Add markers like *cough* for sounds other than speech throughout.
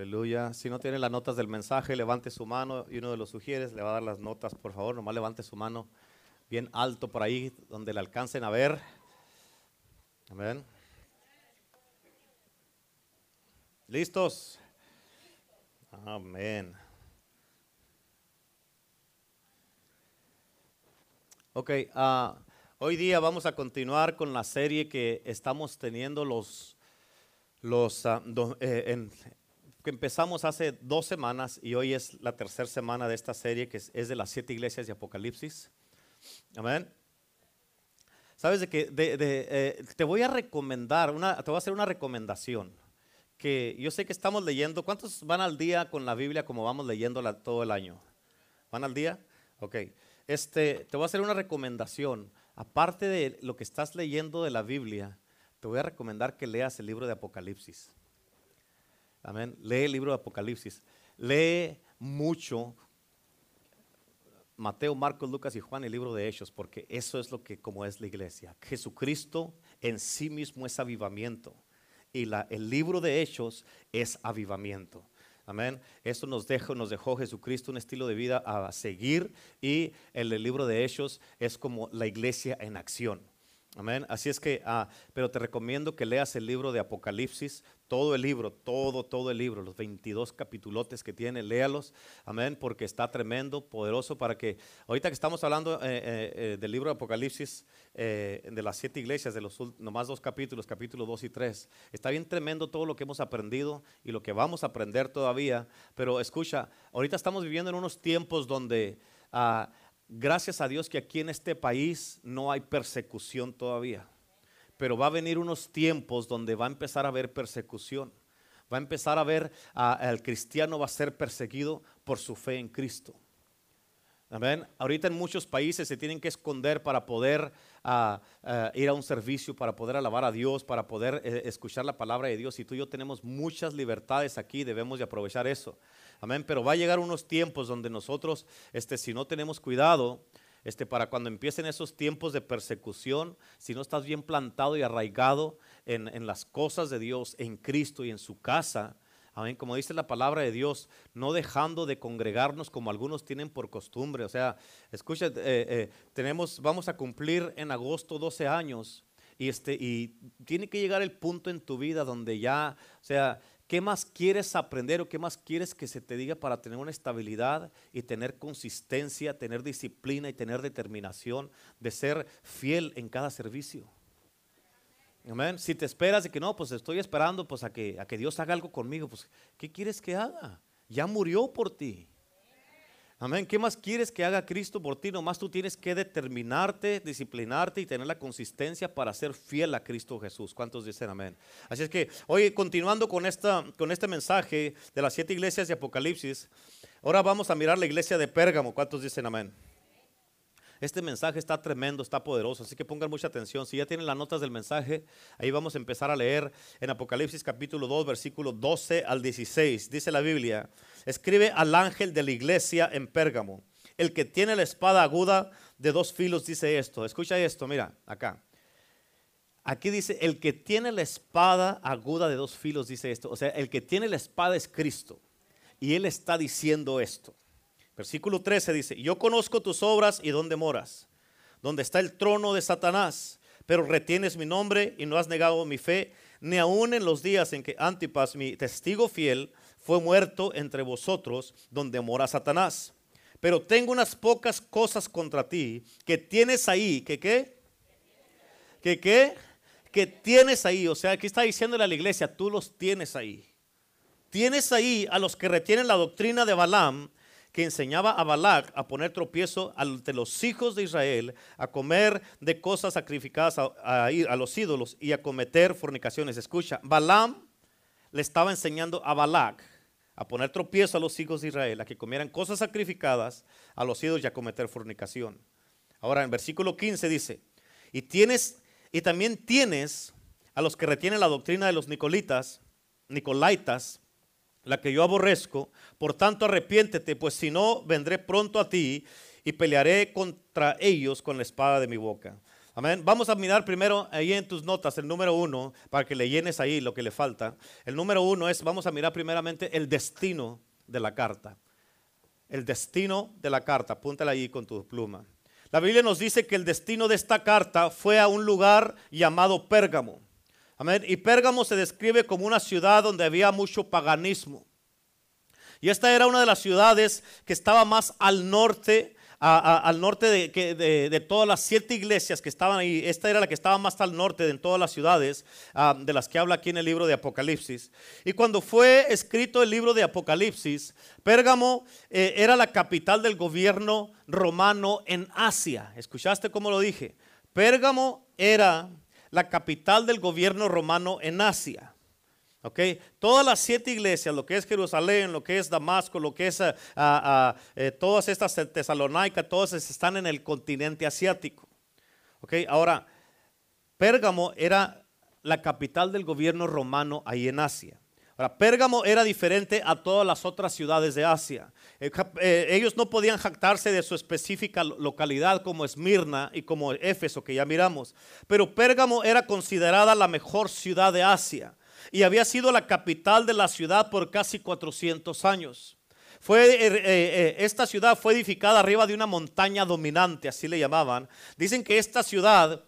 Aleluya. Si no tiene las notas del mensaje, levante su mano y uno de los sugieres le va a dar las notas, por favor. Nomás levante su mano bien alto por ahí, donde le alcancen a ver. Amén. ¿Listos? Amén. Ok, ah, hoy día vamos a continuar con la serie que estamos teniendo los, los ah, eh, en- que empezamos hace dos semanas y hoy es la tercera semana de esta serie que es, de las siete iglesias de Apocalipsis. Amén. Sabes de que eh, te voy a recomendar, una, te voy a hacer una recomendación que yo sé que estamos leyendo. ¿Cuántos van al día con la Biblia como vamos leyéndola todo el año? ¿Van al día? Ok. Este, te voy a hacer una recomendación. Aparte de lo que estás leyendo de la Biblia, te voy a recomendar que leas el libro de Apocalipsis. Amén. Lee el libro de Apocalipsis. Lee mucho Mateo, Marcos, Lucas y Juan, el libro de Hechos, porque eso es lo que como es la iglesia. Jesucristo en sí mismo es avivamiento y el libro de Hechos es avivamiento. Amén. Eso nos dejó, nos dejó Jesucristo un estilo de vida a seguir y el, el libro de Hechos es como la iglesia en acción. Amén. Así es que, ah, pero te recomiendo que leas el libro de Apocalipsis, todo el libro, todo, todo el libro, los 22 capitulotes que tiene, léalos. Amén, porque está tremendo, poderoso para que, ahorita que estamos hablando eh, eh, eh, del libro de Apocalipsis, de las siete iglesias, de los nomás dos capítulos, capítulos 2 y 3, está bien tremendo todo lo que hemos aprendido y lo que vamos a aprender todavía. Pero escucha, ahorita estamos viviendo en unos tiempos donde... ah, Gracias a Dios que aquí en este país no hay persecución todavía. Pero va a venir unos tiempos donde va a empezar a haber persecución. Va a empezar a ver al cristiano va a ser perseguido por su fe en Cristo. Amén. Ahorita en muchos países se tienen que esconder para poder ah, ah, ir a un servicio, para poder alabar a Dios, para poder eh, escuchar la palabra de Dios. Y tú y yo tenemos muchas libertades aquí, debemos de aprovechar eso. Amén. Pero va a llegar unos tiempos donde nosotros, este, si no tenemos cuidado, este, para cuando empiecen esos tiempos de persecución, si no estás bien plantado y arraigado en, en las cosas de Dios, en Cristo y en su casa, Amén. Como dice la palabra de Dios, no dejando de congregarnos como algunos tienen por costumbre. O sea, escucha, eh, eh, tenemos, vamos a cumplir en agosto 12 años y, este, y tiene que llegar el punto en tu vida donde ya, o sea, ¿qué más quieres aprender o qué más quieres que se te diga para tener una estabilidad y tener consistencia, tener disciplina y tener determinación de ser fiel en cada servicio? Amén. Si te esperas de que no, pues estoy esperando pues a que, a que Dios haga algo conmigo, pues ¿qué quieres que haga? Ya murió por ti. Amén. ¿Qué más quieres que haga Cristo por ti? Nomás tú tienes que determinarte, disciplinarte y tener la consistencia para ser fiel a Cristo Jesús. ¿Cuántos dicen amén? Así es que, hoy continuando con, esta, con este mensaje de las siete iglesias de Apocalipsis, ahora vamos a mirar la iglesia de Pérgamo. ¿Cuántos dicen amén? Este mensaje está tremendo, está poderoso, así que pongan mucha atención. Si ya tienen las notas del mensaje, ahí vamos a empezar a leer en Apocalipsis capítulo 2, versículo 12 al 16. Dice la Biblia, escribe al ángel de la iglesia en Pérgamo, el que tiene la espada aguda de dos filos dice esto. Escucha esto, mira, acá. Aquí dice, el que tiene la espada aguda de dos filos dice esto. O sea, el que tiene la espada es Cristo. Y él está diciendo esto. Versículo 13 dice, yo conozco tus obras y dónde moras, donde está el trono de Satanás, pero retienes mi nombre y no has negado mi fe, ni aun en los días en que Antipas, mi testigo fiel, fue muerto entre vosotros, donde mora Satanás. Pero tengo unas pocas cosas contra ti que tienes ahí, que qué? Que qué? Que tienes ahí, o sea, aquí está diciéndole a la iglesia, tú los tienes ahí. Tienes ahí a los que retienen la doctrina de Balaam, que enseñaba a Balac a poner tropiezo ante los hijos de Israel, a comer de cosas sacrificadas a, a los ídolos y a cometer fornicaciones. Escucha, Balaam le estaba enseñando a Balac a poner tropiezo a los hijos de Israel, a que comieran cosas sacrificadas a los ídolos y a cometer fornicación. Ahora en versículo 15 dice, y tienes, y también tienes a los que retienen la doctrina de los nicolitas, nicolaitas, la que yo aborrezco, por tanto arrepiéntete, pues si no, vendré pronto a ti y pelearé contra ellos con la espada de mi boca. Amén. Vamos a mirar primero ahí en tus notas el número uno para que le llenes ahí lo que le falta. El número uno es, vamos a mirar primeramente el destino de la carta. El destino de la carta. Apúntala ahí con tu pluma. La Biblia nos dice que el destino de esta carta fue a un lugar llamado Pérgamo. Y Pérgamo se describe como una ciudad donde había mucho paganismo. Y esta era una de las ciudades que estaba más al norte al norte de, todas las siete iglesias que estaban ahí. Esta era la que estaba más al norte de todas las ciudades ah, de las que habla aquí en el libro de Apocalipsis. Y cuando fue escrito el libro de Apocalipsis, Pérgamo eh, era la capital del gobierno romano en Asia. ¿Escuchaste cómo lo dije? Pérgamo era la capital del gobierno romano en Asia. Okay. Todas las siete iglesias, lo que es Jerusalén, lo que es Damasco, lo que es ah, ah, ah, eh, todas estas Tesalónica, todas están en el continente asiático. Okay. Ahora, Pérgamo era la capital del gobierno romano ahí en Asia. Ahora, Pérgamo era diferente a todas las otras ciudades de Asia. Eh, eh, ellos no podían jactarse de su específica localidad como Esmirna y como Éfeso, que ya miramos. Pero Pérgamo era considerada la mejor ciudad de Asia y había sido la capital de la ciudad por casi 400 años. Fue, eh, esta ciudad fue edificada arriba de una montaña dominante, así le llamaban. Dicen que esta ciudad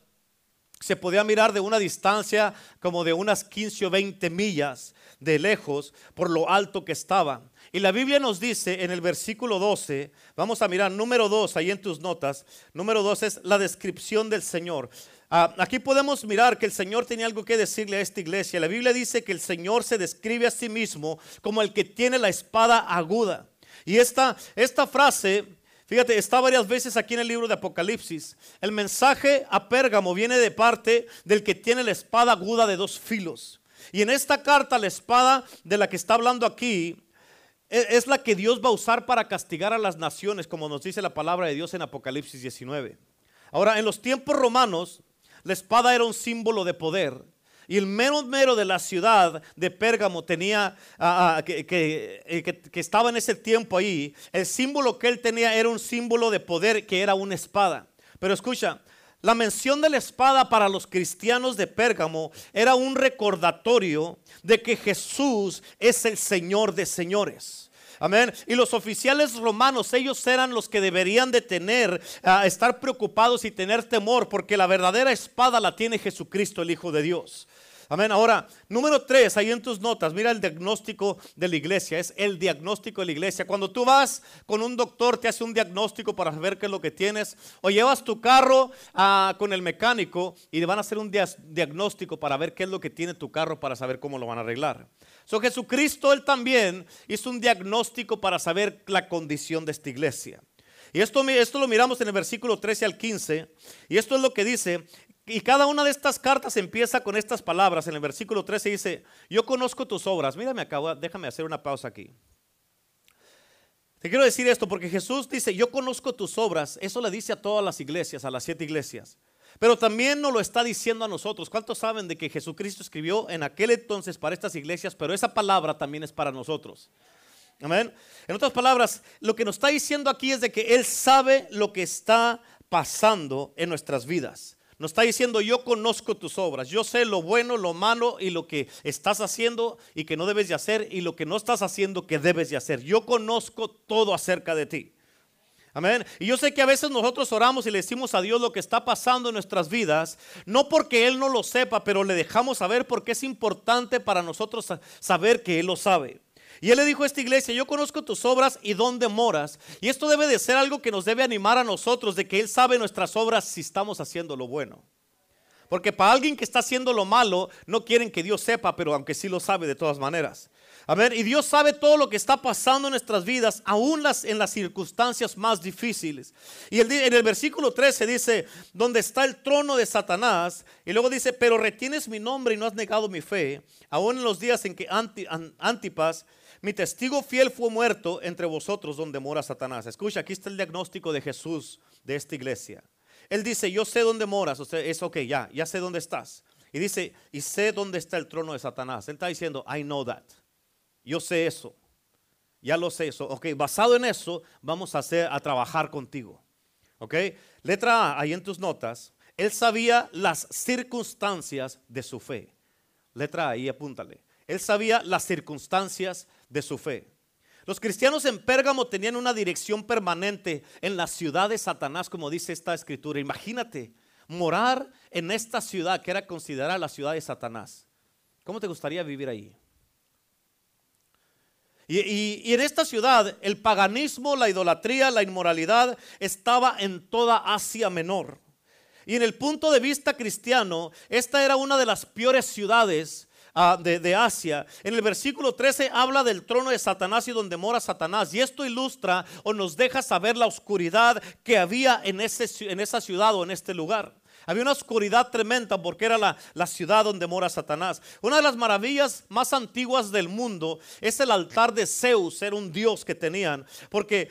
se podía mirar de una distancia como de unas 15 o 20 millas de lejos por lo alto que estaba. Y la Biblia nos dice en el versículo 12, vamos a mirar número 2 ahí en tus notas, número 2 es la descripción del Señor. Ah, aquí podemos mirar que el Señor tenía algo que decirle a esta iglesia. La Biblia dice que el Señor se describe a sí mismo como el que tiene la espada aguda. Y esta, esta frase, fíjate, está varias veces aquí en el libro de Apocalipsis. El mensaje a Pérgamo viene de parte del que tiene la espada aguda de dos filos. Y en esta carta, la espada de la que está hablando aquí, e, es la que Dios va a usar para castigar a las naciones, como nos dice la palabra de Dios en Apocalipsis 19. Ahora, en los tiempos romanos, la espada era un símbolo de poder. Y el mero mero de la ciudad de Pérgamo tenía, eh, que, estaba en ese tiempo ahí, el símbolo que él tenía era un símbolo de poder que era una espada. Pero escucha, la mención de la espada para los cristianos de Pérgamo era un recordatorio de que Jesús es el Señor de señores. Amén. Y los oficiales romanos, ellos eran los que deberían de tener, ah, estar preocupados y tener temor, porque la verdadera espada la tiene Jesucristo, el Hijo de Dios. Amén. Ahora, número tres, ahí en tus notas, mira el diagnóstico de la iglesia. Es el diagnóstico de la iglesia. Cuando tú vas con un doctor, te hace un diagnóstico para ver qué es lo que tienes. O llevas tu carro ah, con el mecánico y le van a hacer un diagnóstico para ver qué es lo que tiene tu carro para saber cómo lo van a arreglar. So, Jesucristo, él también hizo un diagnóstico para saber la condición de esta iglesia. Y esto, esto lo miramos en el versículo 13 al 15. Y esto es lo que dice. Y cada una de estas cartas empieza con estas palabras. En el versículo 13 dice, yo conozco tus obras. Mírame acá, déjame hacer una pausa aquí. Te quiero decir esto porque Jesús dice, yo conozco tus obras. Eso le dice a todas las iglesias, a las siete iglesias. Pero también nos lo está diciendo a nosotros. ¿Cuántos saben de que Jesucristo escribió en aquel entonces para estas iglesias, pero esa palabra también es para nosotros? Amén. En otras palabras, lo que nos está diciendo aquí es de que Él sabe lo que está pasando en nuestras vidas. Nos está diciendo, yo conozco tus obras, yo sé lo bueno, lo malo y lo que estás haciendo y que no debes de hacer y lo que no estás haciendo que debes de hacer. Yo conozco todo acerca de ti. Amén. Y yo sé que a veces nosotros oramos y le decimos a Dios lo que está pasando en nuestras vidas, no porque Él no lo sepa, pero le dejamos saber porque es importante para nosotros saber que Él lo sabe. Y Él le dijo a esta iglesia, yo conozco tus obras y dónde moras. Y esto debe de ser algo que nos debe animar a nosotros, de que Él sabe nuestras obras si estamos haciendo lo bueno. Porque para alguien que está haciendo lo malo, no quieren que Dios sepa, pero aunque sí lo sabe de todas maneras. Amén. Y Dios sabe todo lo que está pasando en nuestras vidas, aún las, en las circunstancias más difíciles. Y en el versículo 13 dice, donde está el trono de Satanás. Y luego dice, pero retienes mi nombre y no has negado mi fe. Aún en los días en que Antipas, mi testigo fiel, fue muerto entre vosotros donde mora Satanás. Escucha, aquí está el diagnóstico de Jesús de esta iglesia. Él dice, yo sé dónde moras. O sea, es ok, ya, ya sé dónde estás. Y dice, y sé dónde está el trono de Satanás. Él está diciendo, I know that. Yo sé eso. Ya lo sé eso. Ok, basado en eso, vamos a, hacer, a trabajar contigo. Ok, letra A, ahí en tus notas. él sabía las circunstancias de su fe. Letra A y apúntale. Él sabía las circunstancias de su fe. Los cristianos en Pérgamo tenían una dirección permanente en la ciudad de Satanás, como dice esta escritura. Imagínate morar en esta ciudad que era considerada la ciudad de Satanás. ¿Cómo te gustaría vivir ahí? Y, en esta ciudad el paganismo, la idolatría, la inmoralidad estaba en toda Asia Menor. Y en el punto de vista cristiano, esta era una de las peores ciudades ah, de, Asia. En el versículo 13 habla del trono de Satanás y donde mora Satanás. Y esto ilustra o nos deja saber la oscuridad que había en, ese, en esa ciudad o en este lugar. Había una oscuridad tremenda porque era la, ciudad donde mora Satanás. Una de las maravillas más antiguas del mundo es el altar de Zeus, era un dios que tenían, porque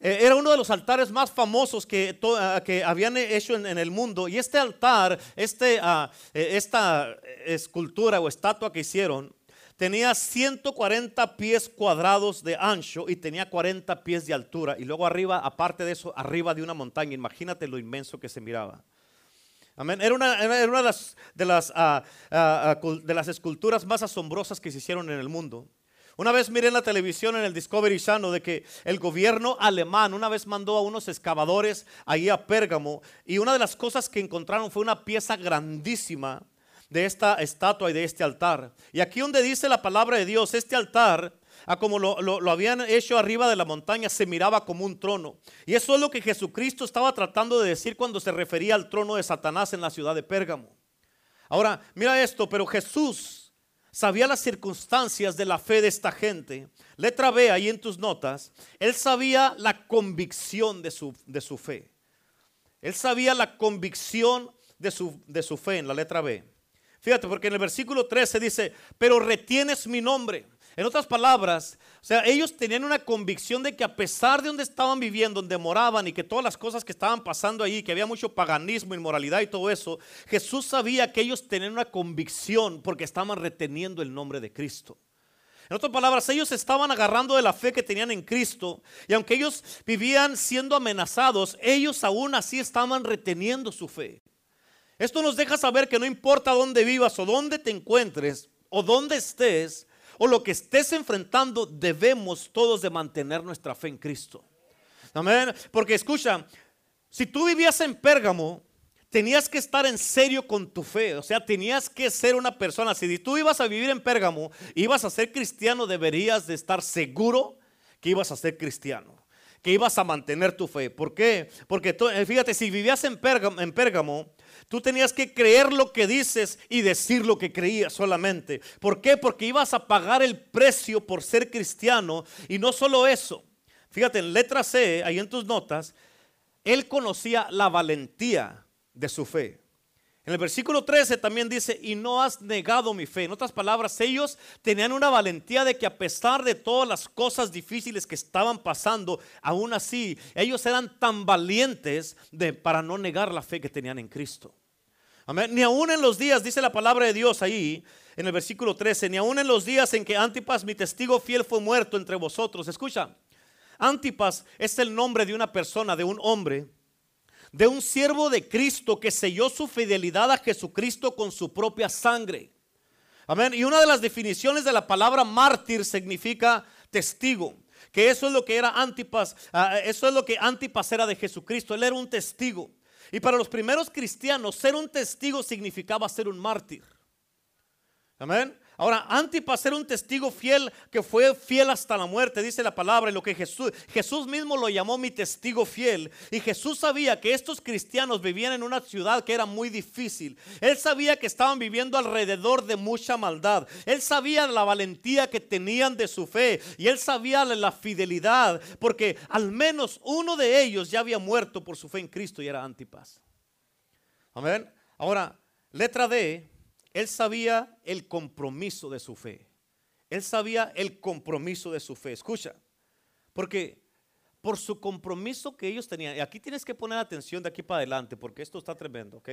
era uno de los altares más famosos que, ah, que habían hecho en, el mundo. Y este altar, este, eh, esta escultura o estatua que hicieron, tenía 140 pies cuadrados de ancho y tenía 40 pies de altura. Y luego arriba, aparte de eso, arriba de una montaña. Imagínate lo inmenso que se miraba. Era una, de, las, de, las, ah, ah, ah, de las esculturas más asombrosas que se hicieron en el mundo. Una vez miré en la televisión en el Discovery Channel de que el gobierno alemán una vez mandó a unos excavadores ahí a Pérgamo y una de las cosas que encontraron fue una pieza grandísima de esta estatua y de este altar. Y aquí donde dice la palabra de Dios, este altar a como lo, lo, habían hecho arriba de la montaña, se miraba como un trono. Y eso es lo que Jesucristo estaba tratando de decir cuando se refería al trono de Satanás en la ciudad de Pérgamo. Ahora, mira esto, pero Jesús sabía las circunstancias de la fe de esta gente. Letra B, ahí en tus notas, él sabía la convicción de su, de su fe. Él sabía la convicción de su, de su fe en la letra B. Fíjate, porque en el versículo 13 dice, pero retienes mi nombre. En otras palabras, o sea, ellos tenían una convicción de que a pesar de donde estaban viviendo, donde moraban y que todas las cosas que estaban pasando ahí, que había mucho paganismo, inmoralidad y todo eso, Jesús sabía que ellos tenían una convicción porque estaban reteniendo el nombre de Cristo. En otras palabras, ellos estaban agarrando de la fe que tenían en Cristo y aunque ellos vivían siendo amenazados, ellos aún así estaban reteniendo su fe. Esto nos deja saber que no importa dónde vivas o dónde te encuentres o dónde estés, o lo que estés enfrentando, debemos todos de mantener nuestra fe en Cristo. Amén. Porque escucha, si tú vivías en Pérgamo, tenías que estar en serio con tu fe. O sea, tenías que ser una persona. Si tú ibas a vivir en Pérgamo, ibas a ser cristiano, deberías de estar seguro que ibas a ser cristiano. Que ibas a mantener tu fe. ¿Por qué? Porque eh, fíjate, si vivías en Pérgamo, en Pérgamo Tú tenías que creer lo que dices y decir lo que creías solamente. ¿Por qué? Porque ibas a pagar el precio por ser cristiano. Y no solo eso. Fíjate, en letra C, ahí en tus notas, él conocía la valentía de su fe. En el versículo 13 también dice, y no has negado mi fe. En otras palabras, ellos tenían una valentía de que a pesar de todas las cosas difíciles que estaban pasando, aún así, ellos eran tan valientes para no negar la fe que tenían en Cristo. Amén. Ni aún en los días, dice la palabra de Dios ahí, en el versículo 13, ni aún en los días en que Antipas, mi testigo fiel, fue muerto entre vosotros. Escucha, Antipas es el nombre de una persona, de un hombre de un siervo de Cristo que selló su fidelidad a Jesucristo con su propia sangre. Amén. Y una de las definiciones de la palabra mártir significa testigo. Que eso es lo que era Antipas, ah, eso es lo que Antipas era de Jesucristo. Él era un testigo. Y para los primeros cristianos, ser un testigo significaba ser un mártir. Amén. Ahora, Antipas era un testigo fiel que fue fiel hasta la muerte, dice la palabra, y lo que Jesús, Jesús mismo lo llamó mi testigo fiel. Y Jesús sabía que estos cristianos vivían en una ciudad que era muy difícil. Él sabía que estaban viviendo alrededor de mucha maldad. Él sabía la valentía que tenían de su fe y él sabía la fidelidad, porque al menos uno de ellos ya había muerto por su fe en Cristo y era Antipas. Amén. Ahora, letra D él sabía el compromiso de su fe. Él sabía el compromiso de su fe. Escucha, porque por su compromiso que ellos tenían, y aquí tienes que poner atención de aquí para adelante, porque esto está tremendo, ¿ok?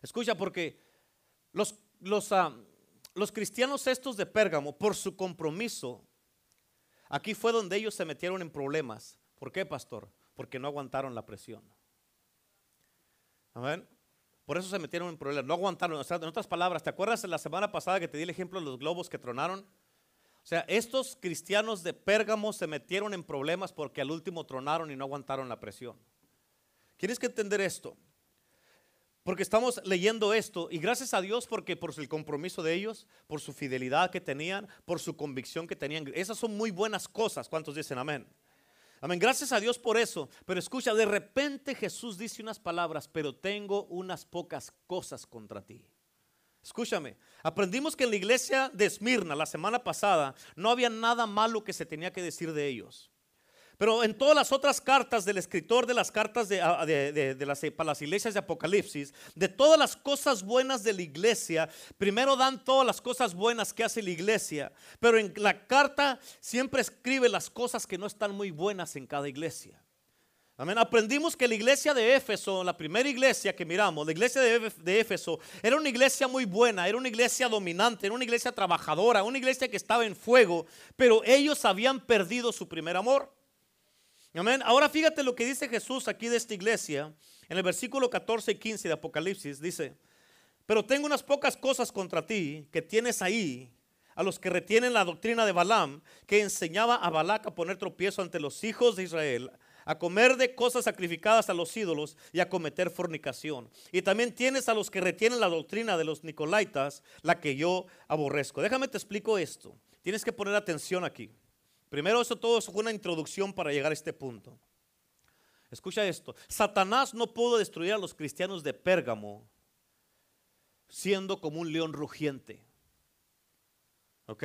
Escucha, porque los, los, ah, los cristianos estos de Pérgamo, por su compromiso, aquí fue donde ellos se metieron en problemas. ¿Por qué, pastor? Porque no aguantaron la presión. Amén. Por eso se metieron en problemas, no aguantaron. O sea, en otras palabras, ¿te acuerdas de la semana pasada que te di el ejemplo de los globos que tronaron? O sea, estos cristianos de Pérgamo se metieron en problemas porque al último tronaron y no aguantaron la presión. Tienes que entender esto. Porque estamos leyendo esto y gracias a Dios porque por el compromiso de ellos, por su fidelidad que tenían, por su convicción que tenían. Esas son muy buenas cosas. ¿Cuántos dicen amén? Amén. Gracias a Dios por eso. Pero escucha, de repente Jesús dice unas palabras, pero tengo unas pocas cosas contra ti. Escúchame, aprendimos que en la iglesia de Esmirna la semana pasada no había nada malo que se tenía que decir de ellos. Pero en todas las otras cartas del escritor de las cartas de, las, para las iglesias de Apocalipsis, de todas las cosas buenas de la iglesia, primero dan todas las cosas buenas que hace la iglesia. Pero en la carta siempre escribe las cosas que no están muy buenas en cada iglesia. Amén. Aprendimos que la iglesia de Éfeso, la primera iglesia que miramos, la iglesia de Éfeso, era una iglesia muy buena, era una iglesia dominante, era una iglesia trabajadora, una iglesia que estaba en fuego, pero ellos habían perdido su primer amor. Amén. Ahora fíjate lo que dice Jesús aquí de esta iglesia, en el versículo 14 y 15 de Apocalipsis, dice, pero tengo unas pocas cosas contra ti que tienes ahí, a los que retienen la doctrina de Balaam, que enseñaba a Balac a poner tropiezo ante los hijos de Israel, a comer de cosas sacrificadas a los ídolos y a cometer fornicación. Y también tienes a los que retienen la doctrina de los nicolaitas, la que yo aborrezco. Déjame te explico esto. Tienes que poner atención aquí. Primero, eso todo es una introducción para llegar a este punto. Escucha esto. Satanás no pudo destruir a los cristianos de Pérgamo siendo como un león rugiente. ¿Ok?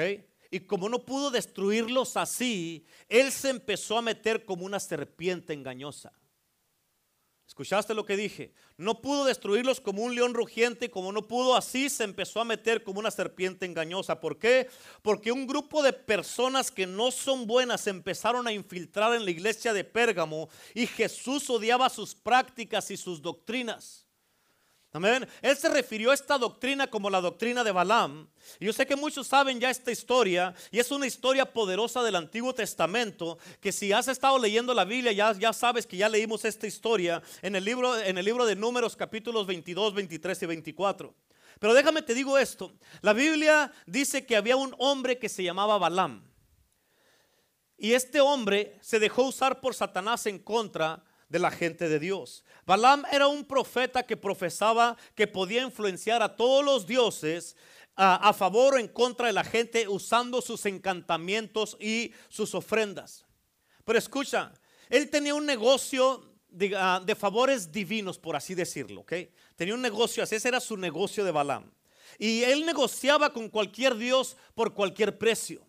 Y como no pudo destruirlos así, él se empezó a meter como una serpiente engañosa. ¿Escuchaste lo que dije? No pudo destruirlos como un león rugiente, como no pudo así, se empezó a meter como una serpiente engañosa. ¿Por qué? Porque un grupo de personas que no son buenas empezaron a infiltrar en la iglesia de Pérgamo y Jesús odiaba sus prácticas y sus doctrinas. Amén. Él se refirió a esta doctrina como la doctrina de Balaam. Y yo sé que muchos saben ya esta historia y es una historia poderosa del Antiguo Testamento que si has estado leyendo la Biblia ya, ya sabes que ya leímos esta historia en el, libro, en el libro de Números capítulos 22, 23 y 24. Pero déjame te digo esto. La Biblia dice que había un hombre que se llamaba Balaam. Y este hombre se dejó usar por Satanás en contra de la gente de Dios. Balaam era un profeta que profesaba que podía influenciar a todos los dioses a, favor o en contra de la gente usando sus encantamientos y sus ofrendas. Pero escucha, él tenía un negocio de, ah, de, favores divinos, por así decirlo, ¿ok? Tenía un negocio, así ese era su negocio de Balaam. Y él negociaba con cualquier dios por cualquier precio.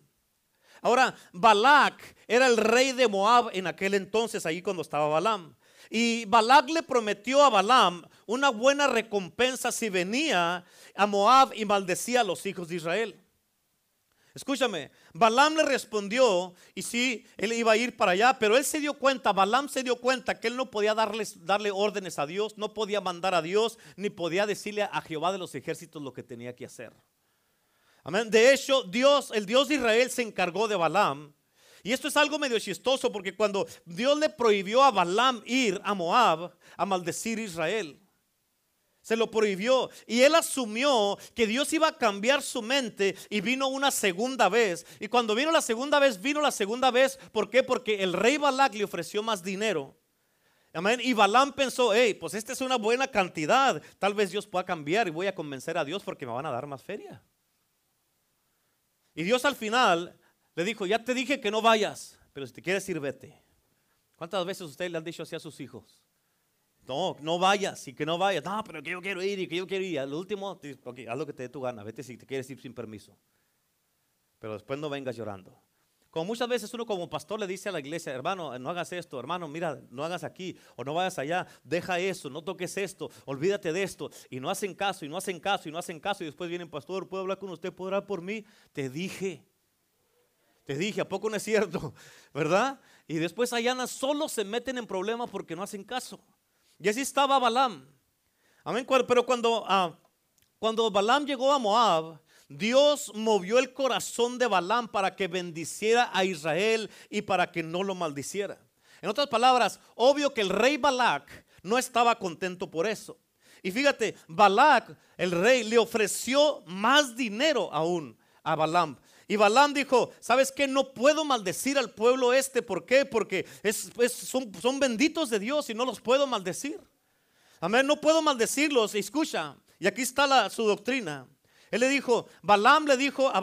Ahora, Balak era el rey de Moab en aquel entonces, ahí cuando estaba Balaam. Y Balak le prometió a Balaam una buena recompensa si venía a Moab y maldecía a los hijos de Israel. Escúchame, Balaam le respondió y sí, él iba a ir para allá, pero él se dio cuenta, Balaam se dio cuenta que él no podía darle órdenes a Dios, no podía mandar a Dios, ni podía decirle a Jehová de los ejércitos lo que tenía que hacer. De hecho, Dios, el Dios de Israel se encargó de Balaam. Y esto es algo medio chistoso porque cuando Dios le prohibió a Balaam ir a Moab a maldecir a Israel, se lo prohibió. Y él asumió que Dios iba a cambiar su mente y vino una segunda vez. Y cuando vino la segunda vez, vino la segunda vez. ¿Por qué? Porque el rey Balak le ofreció más dinero. Y Balaam pensó, hey, pues esta es una buena cantidad. Tal vez Dios pueda cambiar y voy a convencer a Dios porque me van a dar más feria. Y Dios al final le dijo, ya te dije que no vayas, pero si te quieres ir, vete. ¿Cuántas veces ustedes le han dicho así a sus hijos? No, no vayas y que no vayas. No, pero que yo quiero ir y que yo quiero ir. Al último, haz lo que te dé tu gana. Vete si te quieres ir sin permiso. Pero después no vengas llorando. Como muchas veces uno como pastor le dice a la iglesia, hermano, no hagas esto, hermano, mira, no hagas aquí o no vayas allá, deja eso, no toques esto, olvídate de esto. Y no hacen caso, y no hacen caso, y no hacen caso. Y después vienen, pastor, ¿puedo hablar con usted? ¿Puedo orar por mí? Te dije. Te dije, ¿a poco no es cierto? *laughs* ¿Verdad? Y después allá solo se meten en problemas porque no hacen caso. Y así estaba Balaam. Amén. Pero cuando, ah, cuando Balaam llegó a Moab, Dios movió el corazón de Balaam para que bendiciera a Israel y para que no lo maldiciera. En otras palabras, obvio que el rey Balac no estaba contento por eso. Y fíjate, Balak, el rey, le ofreció más dinero aún a Balaam. Y Balaam dijo, ¿sabes qué? No puedo maldecir al pueblo este. ¿Por qué? Porque son benditos de Dios y no los puedo maldecir. Amén, no puedo maldecirlos. Escucha, y aquí está la, su doctrina. Él le dijo, Balaam le dijo a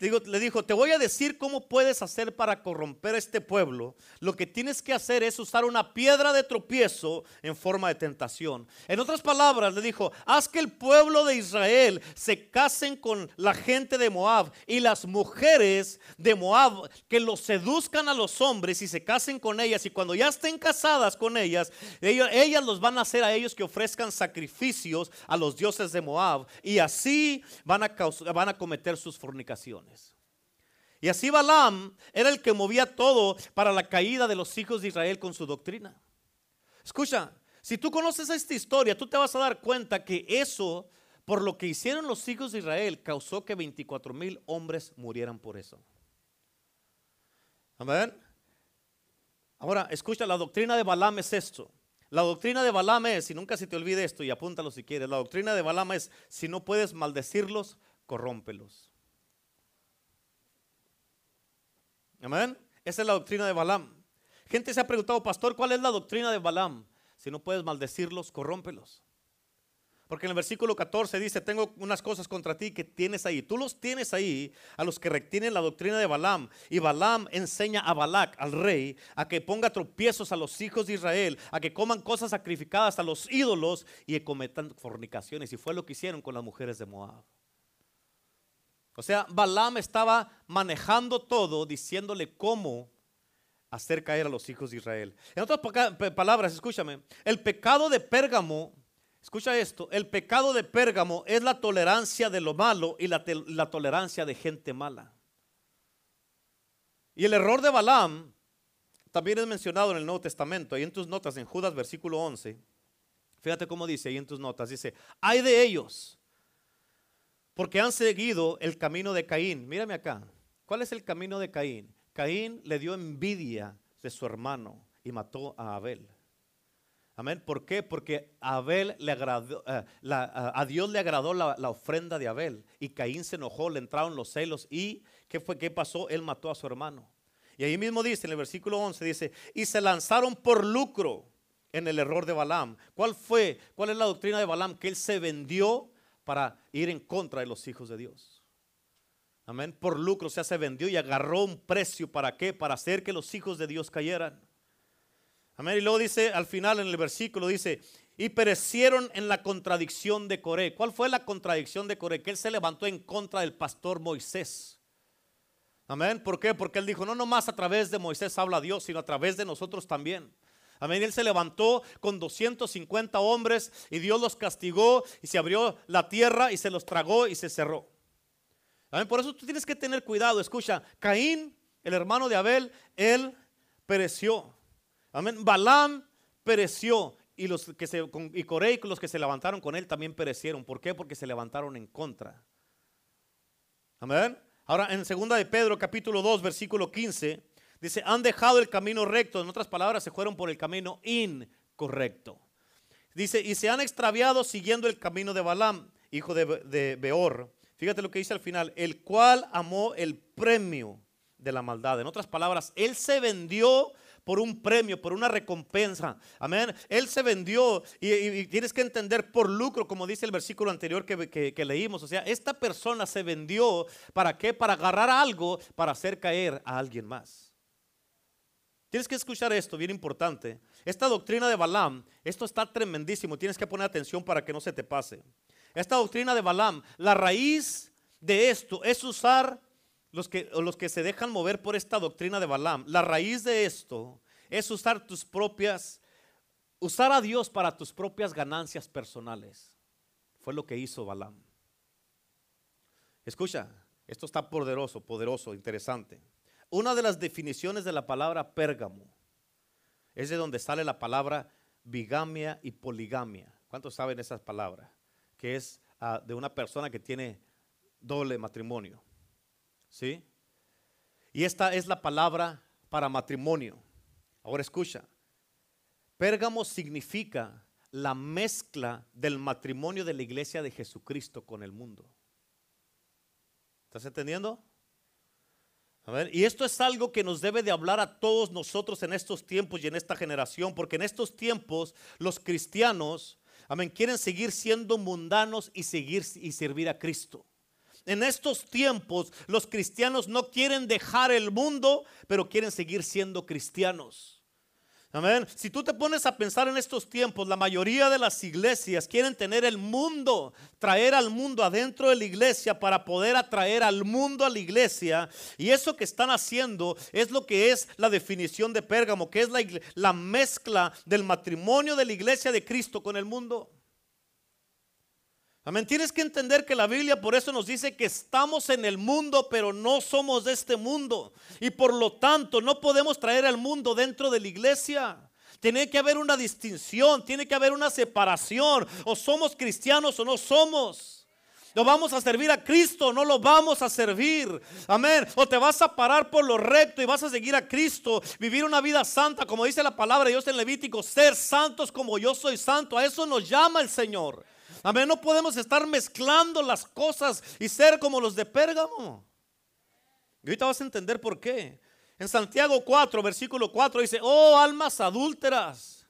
Le dijo, te voy a decir cómo puedes hacer para corromper a este pueblo. Lo que tienes que hacer es usar una piedra de tropiezo en forma de tentación. En otras palabras, le dijo, haz que el pueblo de Israel se casen con la gente de Moab y las mujeres de Moab que los seduzcan a los hombres y se casen con ellas. Y cuando ya estén casadas con ellas, ellas, los van a hacer a ellos que ofrezcan sacrificios a los dioses de Moab. Y así van a cometer sus fornicaciones. Y así Balaam era el que movía todo para la caída de los hijos de Israel con su doctrina. Escucha, si tú conoces esta historia, tú te vas a dar cuenta que eso, por lo que hicieron los hijos de Israel, causó que 24 mil hombres murieran por eso. Amén. Ahora, escucha, la doctrina de Balaam es esto. La doctrina de Balaam es, y nunca se te olvide esto y apúntalo si quieres, la doctrina de Balaam es, si no puedes maldecirlos, corrómpelos. Amén. Esa es la doctrina de Balaam. Gente se ha preguntado, pastor, ¿cuál es la doctrina de Balaam? Si no puedes maldecirlos, corrómpelos. Porque en el versículo 14 dice, tengo unas cosas contra ti que tienes ahí. Tú los tienes ahí a los que retienen la doctrina de Balaam. Y Balaam enseña a Balac, al rey, a que ponga tropiezos a los hijos de Israel, a que coman cosas sacrificadas a los ídolos y cometan fornicaciones. Y fue lo que hicieron con las mujeres de Moab. O sea, Balaam estaba manejando todo, diciéndole cómo hacer caer a los hijos de Israel. En otras palabras, escúchame, el pecado de Pérgamo Escucha esto, el pecado de Pérgamo es la tolerancia de lo malo y la, tolerancia de gente mala. Y el error de Balaam también es mencionado en el Nuevo Testamento, ahí en tus notas, en Judas versículo 11. Fíjate cómo dice ahí en tus notas, dice, hay de ellos, porque han seguido el camino de Caín. Mírame acá, ¿cuál es el camino de Caín? Caín le dio envidia de su hermano y mató a Abel. Amén. ¿Por qué? Porque Abel le agradó, eh, a Dios le agradó la, ofrenda de Abel y Caín se enojó, le entraron los celos y ¿qué fue? ¿Qué pasó? Él mató a su hermano. Y ahí mismo dice, en el versículo 11, dice, y se lanzaron por lucro en el error de Balaam. ¿Cuál fue? ¿Cuál es la doctrina de Balaam? Que él se vendió para ir en contra de los hijos de Dios. Amén. Por lucro, o sea, se vendió y agarró un precio. ¿Para qué? Para hacer que los hijos de Dios cayeran. Amén. Y luego dice al final en el versículo, dice, y perecieron en la contradicción de Coré. ¿Cuál fue la contradicción de Coré? Que él se levantó en contra del pastor Moisés. Amén. ¿Por qué? Porque él dijo, no nomás a través de Moisés habla Dios, sino a través de nosotros también. Amén. Él se levantó con 250 hombres y Dios los castigó y se abrió la tierra y se los tragó y se cerró. Amén. Por eso tú tienes que tener cuidado. Escucha, Caín, el hermano de Abel, él pereció. Amén. Balaam pereció y los que se y los que se levantaron con él también perecieron. ¿Por qué? Porque se levantaron en contra. Amén. Ahora en segunda de Pedro capítulo 2 versículo 15 dice, "Han dejado el camino recto", en otras palabras, se fueron por el camino incorrecto. Dice, "Y se han extraviado siguiendo el camino de Balaam, hijo de, de Beor." Fíjate lo que dice al final, "el cual amó el premio de la maldad." En otras palabras, él se vendió por un premio, por una recompensa. Amén. Él se vendió y, tienes que entender por lucro, como dice el versículo anterior que, que, leímos. O sea, esta persona se vendió para qué? Para agarrar algo, para hacer caer a alguien más. Tienes que escuchar esto, bien importante. Esta doctrina de Balaam, esto está tremendísimo. Tienes que poner atención para que no se te pase. Esta doctrina de Balaam, la raíz de esto es usar los que, los que se dejan mover por esta doctrina de Balaam, la raíz de esto es usar tus propias, usar a Dios para tus propias ganancias personales. Fue lo que hizo Balaam. Escucha, esto está poderoso, poderoso, interesante. Una de las definiciones de la palabra pérgamo es de donde sale la palabra bigamia y poligamia. ¿Cuántos saben esas palabras? Que es ah, de una persona que tiene doble matrimonio. ¿Sí? Y esta es la palabra para matrimonio. Ahora escucha. Pérgamo significa la mezcla del matrimonio de la iglesia de Jesucristo con el mundo. ¿Estás entendiendo? Y esto es algo que nos debe de hablar a todos nosotros en estos tiempos y en esta generación, porque en estos tiempos los cristianos, amén, quieren seguir siendo mundanos y seguir y servir a Cristo. En estos tiempos los cristianos no quieren dejar el mundo, pero quieren seguir siendo cristianos. Amén. Si tú te pones a pensar en estos tiempos, la mayoría de las iglesias quieren tener el mundo, traer al mundo adentro de la iglesia para poder atraer al mundo a la iglesia. Y eso que están haciendo es lo que es la definición de Pérgamo, que es la, la mezcla del matrimonio de la iglesia de Cristo con el mundo. Amén. Tienes que entender que la Biblia por eso nos dice que estamos en el mundo, pero no somos de este mundo. Y por lo tanto no podemos traer al mundo dentro de la iglesia. Tiene que haber una distinción, tiene que haber una separación. O somos cristianos o no somos. ¿No vamos a servir a Cristo? No lo vamos a servir. Amén. O te vas a parar por lo recto y vas a seguir a Cristo. Vivir una vida santa, como dice la palabra de Dios en Levítico. Ser santos como yo soy santo. A eso nos llama el Señor. Amén, no podemos estar mezclando las cosas y ser como los de Pérgamo. Y ahorita vas a entender por qué. En Santiago 4, versículo 4 dice, oh almas adúlteras.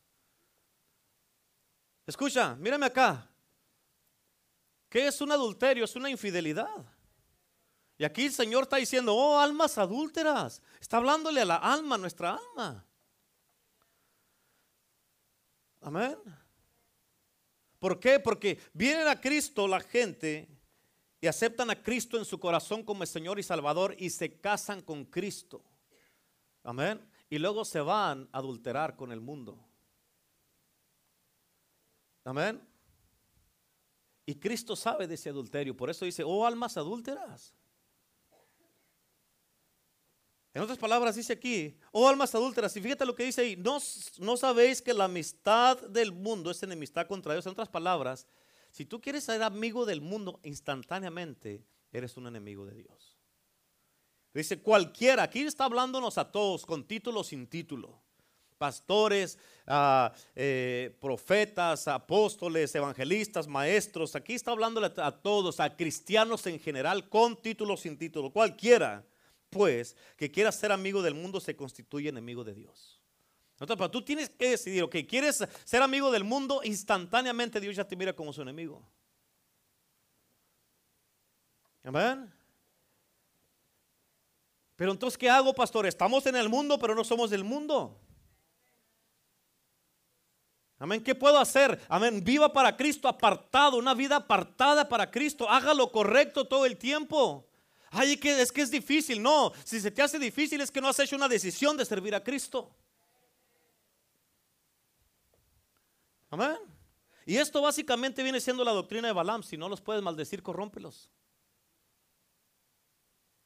Escucha, mírame acá. ¿Qué es un adulterio? Es una infidelidad. Y aquí el Señor está diciendo, oh almas adúlteras. Está hablándole a la alma, nuestra alma. Amén. ¿Por qué? Porque vienen a Cristo la gente y aceptan a Cristo en su corazón como el Señor y Salvador y se casan con Cristo. Amén. Y luego se van a adulterar con el mundo. Amén. Y Cristo sabe de ese adulterio. Por eso dice, oh almas adúlteras. En otras palabras dice aquí, oh almas adúlteras, y fíjate lo que dice ahí, ¿no, no sabéis que la amistad del mundo es enemistad contra Dios. En otras palabras, si tú quieres ser amigo del mundo instantáneamente, eres un enemigo de Dios. Dice cualquiera, aquí está hablándonos a todos con título sin título. Pastores, ah, eh, profetas, apóstoles, evangelistas, maestros. Aquí está hablándole a todos, a cristianos en general, con título sin título. Cualquiera pues, que quiera ser amigo del mundo se constituye enemigo de Dios. Entonces, tú tienes que decidir, ok, quieres ser amigo del mundo, instantáneamente Dios ya te mira como su enemigo. Amén. Pero entonces, ¿qué hago, pastor? Estamos en el mundo, pero no somos del mundo. Amén. ¿Qué puedo hacer? Amén. Viva para Cristo, apartado, una vida apartada para Cristo. Haga lo correcto todo el tiempo. Ay, que es que es difícil. No, si se te hace difícil es que no has hecho una decisión de servir a Cristo. Amén. Y esto básicamente viene siendo la doctrina de Balaam. Si no los puedes maldecir, corrómpelos.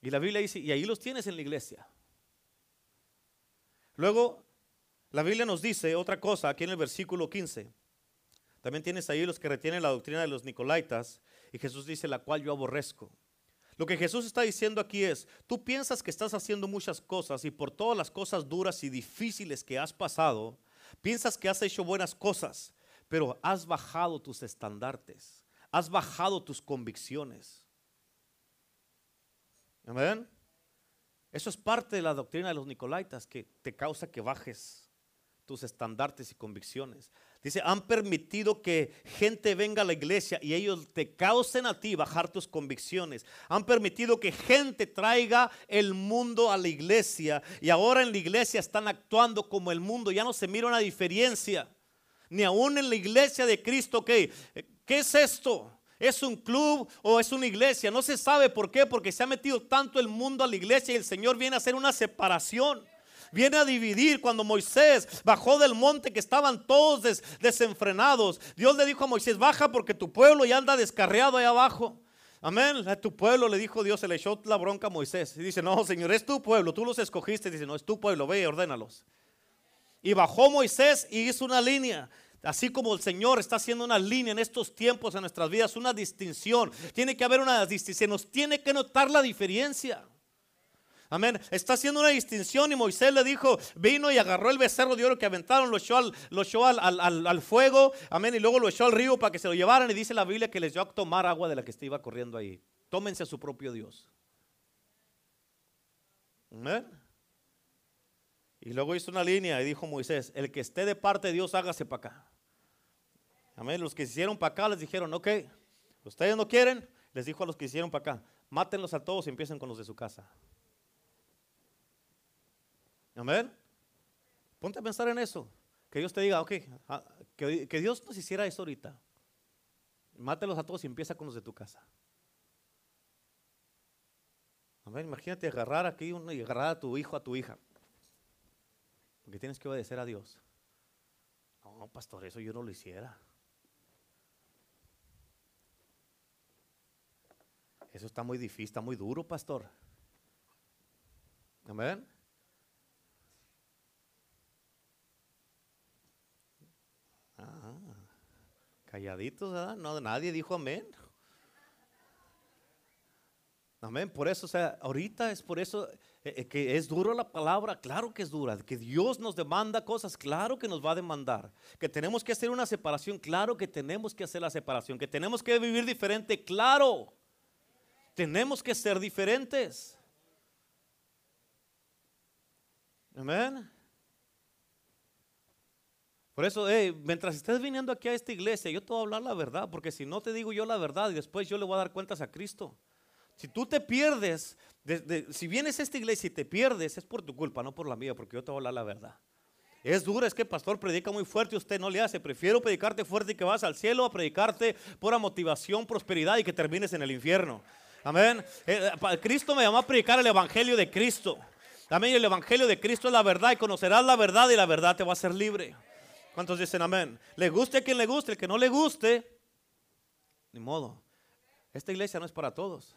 Y la Biblia dice, y ahí los tienes en la iglesia. Luego, la Biblia nos dice otra cosa aquí en el versículo 15. También tienes ahí los que retienen la doctrina de los Nicolaitas. Y Jesús dice, la cual yo aborrezco. Lo que Jesús está diciendo aquí es, tú piensas que estás haciendo muchas cosas y por todas las cosas duras y difíciles que has pasado, piensas que has hecho buenas cosas, pero has bajado tus estandartes, has bajado tus convicciones. Amén. Eso es parte de la doctrina de los Nicolaitas que te causa que bajes tus estandartes y convicciones. Dice, han permitido que gente venga a la iglesia y ellos te causen a ti bajar tus convicciones. Han permitido que gente traiga el mundo a la iglesia y ahora en la iglesia están actuando como el mundo. Ya no se mira una diferencia. Ni aún en la iglesia de Cristo, ¿qué es esto? ¿Es un club o es una iglesia? No se sabe por qué, porque se ha metido tanto el mundo a la iglesia y el Señor viene a hacer una separación viene a dividir. Cuando Moisés bajó del monte que estaban todos desenfrenados, Dios le dijo a Moisés, baja porque tu pueblo ya anda descarriado ahí abajo. Amén. A tu pueblo le dijo Dios, se le echó la bronca a Moisés. Y dice, no, Señor, es tu pueblo, tú los escogiste. Dice, no, es tu pueblo, ve y ordénalos. Y bajó Moisés y hizo una línea. Así como el Señor está haciendo una línea en estos tiempos en nuestras vidas, una distinción. Tiene que haber una distinción. Se nos tiene que notar la diferencia. Amén. Está haciendo una distinción y Moisés le dijo, vino y agarró el becerro de oro que aventaron, lo echó, al, fuego, amén, y luego lo echó al río para que se lo llevaran y dice la Biblia que les dio a tomar agua de la que iba corriendo ahí. Tómense a su propio Dios. Amén. Y luego hizo una línea y dijo Moisés, el que esté de parte de Dios, hágase para acá. Amén. Los que se hicieron para acá les dijeron, ok, ustedes no quieren, les dijo a los que hicieron para acá, mátenlos a todos y empiecen con los de su casa. Amén. Ponte a pensar en eso. Que Dios te diga, ok, ah, que, Dios nos hiciera eso ahorita. Mátelos a todos y empieza con los de tu casa. Amén. Imagínate agarrar aquí y agarrar a tu hijo, a tu hija. Porque tienes que obedecer a Dios. No, pastor, eso yo no lo hiciera. Eso está muy difícil, está muy duro, pastor. Amén. Calladitos, ¿verdad? No, nadie dijo amén. Amén. Por eso, o sea, ahorita es por eso eh, eh, que es duro la palabra, claro que es dura. Que Dios nos demanda cosas, claro que nos va a demandar. Que tenemos que hacer una separación, claro que tenemos que hacer la separación. Que tenemos que vivir diferente, claro. Tenemos que ser diferentes. Amén. Por eso, mientras estés viniendo aquí a esta iglesia, yo te voy a hablar la verdad, porque si no te digo yo la verdad después yo le voy a dar cuentas a Cristo. Si tú te pierdes, si vienes a esta iglesia y te pierdes, es por tu culpa, no por la mía, porque yo te voy a hablar la verdad. Es duro, es que el pastor predica muy fuerte y usted no le hace. Prefiero predicarte fuerte y que vas al cielo a predicarte pura motivación, prosperidad y que termines en el infierno. Amén. Eh, Cristo me llamó a predicar el evangelio de Cristo. Amén. El evangelio de Cristo es la verdad y conocerás la verdad y la verdad te va a hacer libre. ¿Cuántos dicen amén? Le guste a quien le guste, el que no le guste, ni modo. Esta iglesia no es para todos.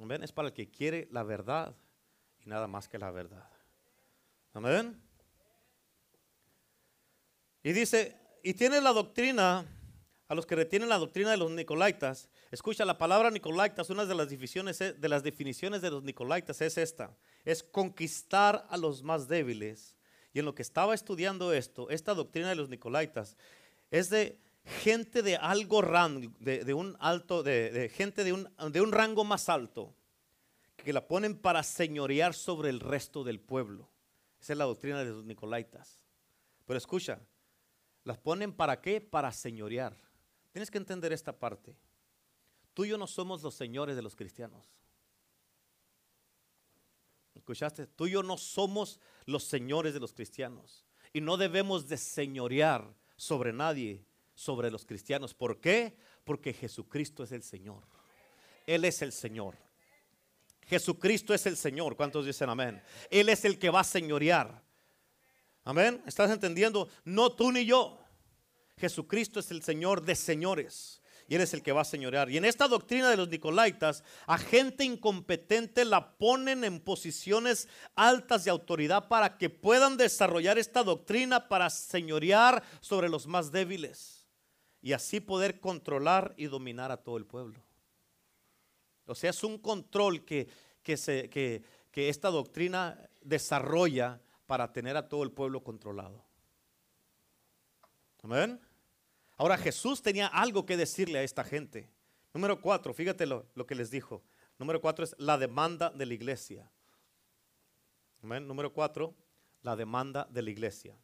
Amén, es para el que quiere la verdad y nada más que la verdad. Amén. Y dice, y tiene la doctrina, a los que retienen la doctrina de los nicolaitas, escucha la palabra nicolaitas, una de las definiciones de las definiciones de los nicolaitas es esta, es conquistar a los más débiles y en lo que estaba estudiando esto, esta doctrina de los Nicolaitas, es de gente de algo rango, de, un alto, de, gente de un, de un rango más alto, que la ponen para señorear sobre el resto del pueblo. Esa es la doctrina de los Nicolaitas. Pero escucha, las ponen para qué? Para señorear. Tienes que entender esta parte. Tú y yo no somos los señores de los cristianos. ¿Escuchaste? Tú y yo no somos los señores de los cristianos. Y no debemos de señorear sobre nadie, sobre los cristianos. ¿Por qué? Porque Jesucristo es el Señor. Él es el Señor. Jesucristo es el Señor. ¿Cuántos dicen amén? Él es el que va a señorear. Amén. ¿Estás entendiendo? No tú ni yo. Jesucristo es el Señor de señores y Él es el que va a señorear. Y en esta doctrina de los Nicolaitas, a gente incompetente la ponen en posiciones altas de autoridad para que puedan desarrollar esta doctrina para señorear sobre los más débiles y así poder controlar y dominar a todo el pueblo. O sea, es un control que, que, que esta doctrina desarrolla para tener a todo el pueblo controlado. Amén. Ahora Jesús tenía algo que decirle a esta gente. Número cuatro, fíjate lo, que les dijo. Número cuatro es la demanda de la iglesia. Número cuatro, la demanda de la iglesia.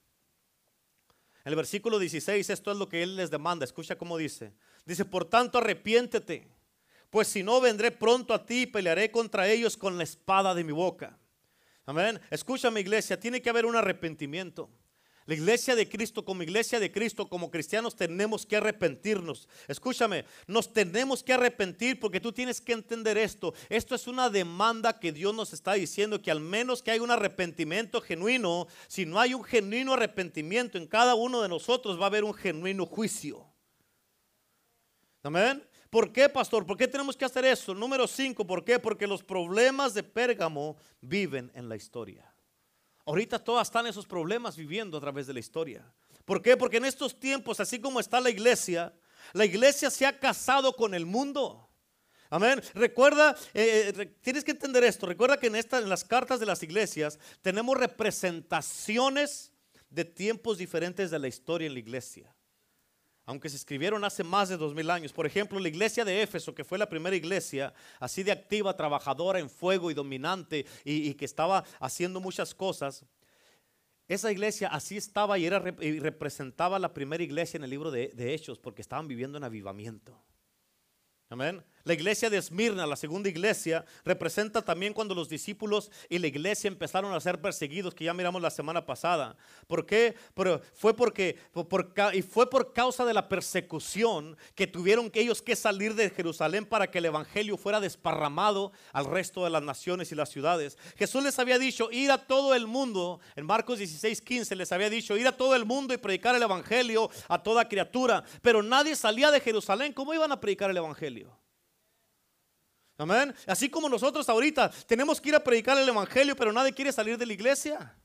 El versículo 16, esto es lo que Él les demanda. Escucha cómo dice. Dice, por tanto arrepiéntete, pues si no vendré pronto a ti y pelearé contra ellos con la espada de mi boca. Amén. Escúchame iglesia, tiene que haber un arrepentimiento. La iglesia de Cristo, como iglesia de Cristo, como cristianos, tenemos que arrepentirnos. Escúchame, nos tenemos que arrepentir porque tú tienes que entender esto. Esto es una demanda que Dios nos está diciendo, que al menos que haya un arrepentimiento genuino, si no hay un genuino arrepentimiento en cada uno de nosotros, va a haber un genuino juicio. Amén. ¿Por qué, pastor? ¿Por qué tenemos que hacer eso? Número 5, ¿por qué? Porque los problemas de Pérgamo viven en la historia. Ahorita todas están esos problemas viviendo a través de la historia. ¿Por qué? Porque en estos tiempos, así como está la iglesia, la iglesia se ha casado con el mundo. Amén. Recuerda, eh, eh, tienes que entender esto. Recuerda que en, esta, en las cartas de las iglesias tenemos representaciones de tiempos diferentes de la historia en la iglesia. Aunque se escribieron hace más de dos mil años. Por ejemplo, la iglesia de Éfeso, que fue la primera iglesia así de activa, trabajadora en fuego y dominante y, que estaba haciendo muchas cosas. Esa iglesia así estaba y, era, representaba la primera iglesia en el libro de, de Hechos porque estaban viviendo en avivamiento. Amén. La iglesia de Esmirna, la segunda iglesia, representa también cuando los discípulos y la iglesia empezaron a ser perseguidos, que ya miramos la semana pasada. ¿Por qué? Pero fue porque, y fue por causa de la persecución que tuvieron que ellos que salir de Jerusalén para que el evangelio fuera desparramado al resto de las naciones y las ciudades. Jesús les había dicho ir a todo el mundo, en Marcos 16, 15 les había dicho ir a todo el mundo y predicar el evangelio a toda criatura. Pero nadie salía de Jerusalén. ¿Cómo iban a predicar el evangelio? Amén. Así como nosotros ahorita tenemos que ir a predicar el evangelio, pero nadie quiere salir de la iglesia.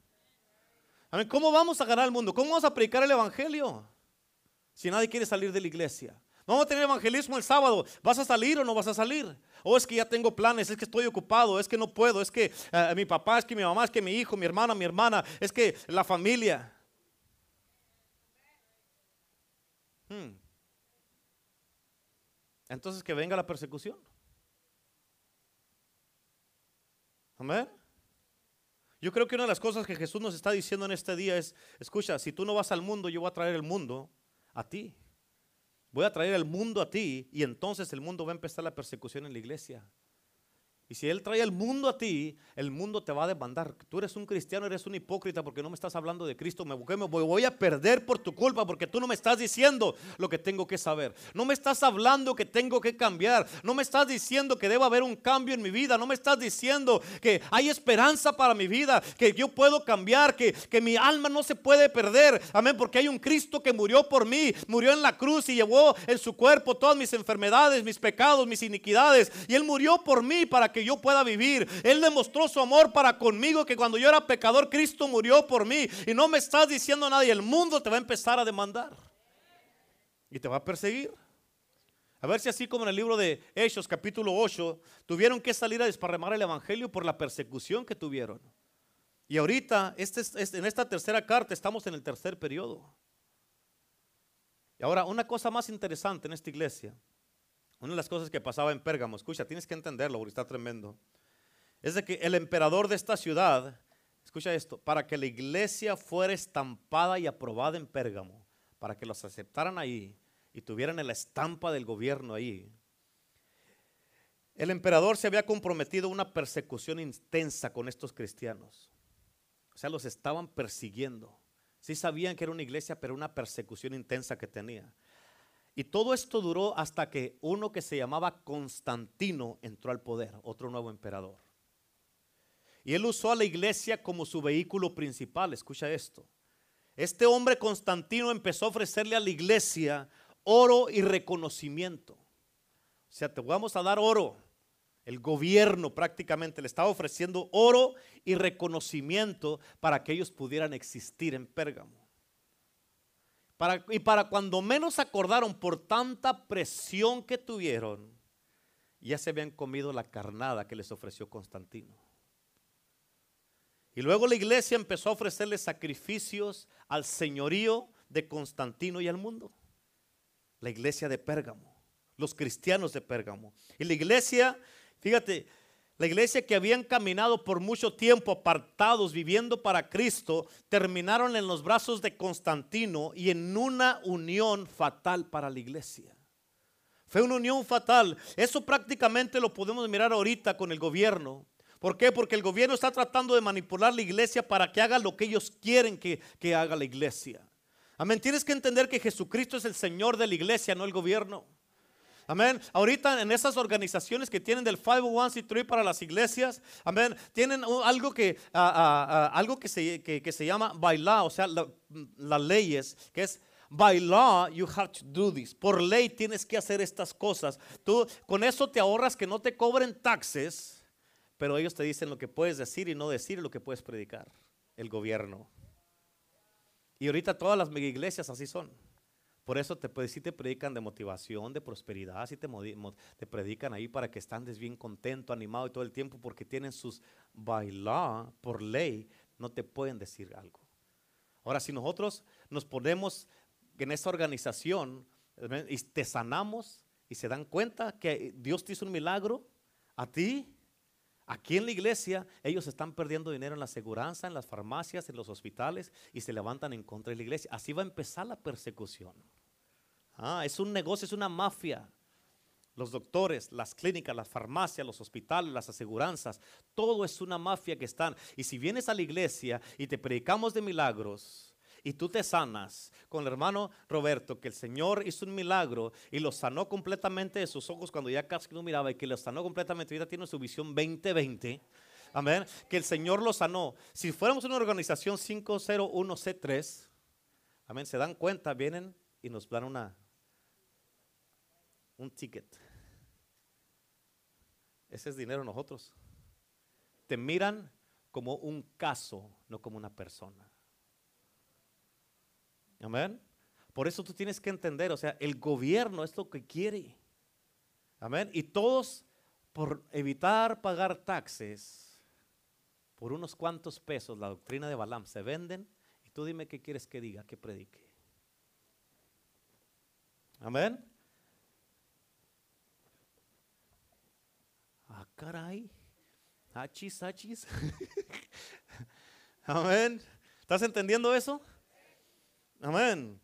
Amén. ¿Cómo vamos a ganar el mundo? ¿Cómo vamos a predicar el evangelio si nadie quiere salir de la iglesia? Vamos a tener evangelismo el sábado. ¿Vas a salir o no vas a salir? O es que ya tengo planes, es que estoy ocupado, es que no puedo, es que eh, mi papá, es que mi mamá, es que mi hijo, mi hermana, mi hermana, es que la familia. Hmm. Entonces que venga la persecución. Amén. Yo creo que una de las cosas que Jesús nos está diciendo en este día es, escucha, si tú no vas al mundo, yo voy a traer el mundo a ti. Voy a traer el mundo a ti y entonces el mundo va a empezar la persecución en la iglesia. Y si Él trae el mundo a ti, el mundo te va a demandar. Tú eres un cristiano, eres un hipócrita porque no me estás hablando de Cristo. Me, voy a perder por tu culpa porque tú no me estás diciendo lo que tengo que saber. No me estás hablando que tengo que cambiar. No me estás diciendo que debe haber un cambio en mi vida. No me estás diciendo que hay esperanza para mi vida, que yo puedo cambiar, que, que mi alma no se puede perder. Amén, porque hay un Cristo que murió por mí, murió en la cruz y llevó en su cuerpo todas mis enfermedades, mis pecados, mis iniquidades. Y Él murió por mí para que yo pueda vivir. Él demostró su amor para conmigo, que cuando yo era pecador, Cristo murió por mí. Y no me estás diciendo nada y el mundo te va a empezar a demandar. Y te va a perseguir. A ver si así como en el libro de Hechos capítulo 8, tuvieron que salir a desparramar el Evangelio por la persecución que tuvieron. Y ahorita, este, en esta tercera carta, estamos en el tercer periodo. Y ahora, una cosa más interesante en esta iglesia una de las cosas que pasaba en Pérgamo, escucha, tienes que entenderlo porque está tremendo, es de que el emperador de esta ciudad, escucha esto, para que la iglesia fuera estampada y aprobada en Pérgamo, para que los aceptaran ahí y tuvieran la estampa del gobierno ahí, el emperador se había comprometido a una persecución intensa con estos cristianos. O sea, los estaban persiguiendo. Sí sabían que era una iglesia, pero una persecución intensa que tenía. Y todo esto duró hasta que uno que se llamaba Constantino entró al poder, otro nuevo emperador. Y él usó a la iglesia como su vehículo principal. Escucha esto. Este hombre Constantino empezó a ofrecerle a la iglesia oro y reconocimiento. O sea, te vamos a dar oro. El gobierno prácticamente le estaba ofreciendo oro y reconocimiento para que ellos pudieran existir en Pérgamo y para cuando menos acordaron por tanta presión que tuvieron, ya se habían comido la carnada que les ofreció Constantino. Y luego la iglesia empezó a ofrecerle sacrificios al señorío de Constantino y al mundo. La iglesia de Pérgamo, los cristianos de Pérgamo. Y la iglesia, fíjate, la iglesia que habían caminado por mucho tiempo apartados, viviendo para Cristo, terminaron en los brazos de Constantino y en una unión fatal para la iglesia. Fue una unión fatal. Eso prácticamente lo podemos mirar ahorita con el gobierno. ¿Por qué? Porque el gobierno está tratando de manipular la iglesia para que haga lo que ellos quieren que, haga la iglesia. Amén. Tienes que entender que Jesucristo es el Señor de la iglesia, no el gobierno. Amén. Ahorita en esas organizaciones que tienen del 501c3 para las iglesias, amén, tienen algo que, ah, algo que se, que, se llama bailar, o sea, las leyes, que es by law you have to do this. Por ley tienes que hacer estas cosas. Tú con eso te ahorras que no te cobren taxes, pero ellos te dicen lo que puedes decir y no decir lo que puedes predicar. El gobierno. Y ahorita todas las iglesias así son. Por eso te, pues, te predican de motivación, de prosperidad, sí te, predican ahí para que estés bien contento, animado y todo el tiempo, porque tienen sus bailar por ley, no te pueden decir algo. Ahora, si nosotros nos ponemos en esa organización ¿ven? y te sanamos y se dan cuenta que Dios te hizo un milagro a ti, aquí en la iglesia, ellos están perdiendo dinero en la seguridad, en las farmacias, en los hospitales y se levantan en contra de la iglesia. Así va a empezar la persecución. Ah, es un negocio, es una mafia. Los doctores, las clínicas, las farmacias, los hospitales, las aseguranzas, todo es una mafia que están. Y si vienes a la iglesia y te predicamos de milagros y tú te sanas con el hermano Roberto, que el Señor hizo un milagro y lo sanó completamente de sus ojos cuando ya casi no miraba y que lo sanó completamente, ahorita tiene su visión 2020. Amén. Que el Señor lo sanó. Si fuéramos una organización 501C3, amén, se dan cuenta, vienen y nos dan una, un ticket. Ese es dinero nosotros. Te miran como un caso, no como una persona. Amén. Por eso tú tienes que entender, o sea, el gobierno es lo que quiere. Amén. Y todos, por evitar pagar taxes, por unos cuantos pesos, la doctrina de Balaam, se venden. Y tú dime qué quieres que diga, que predique. Amén. Ah, caray. Achis, achis. *laughs* Amén. ¿Estás entendiendo eso? Amén.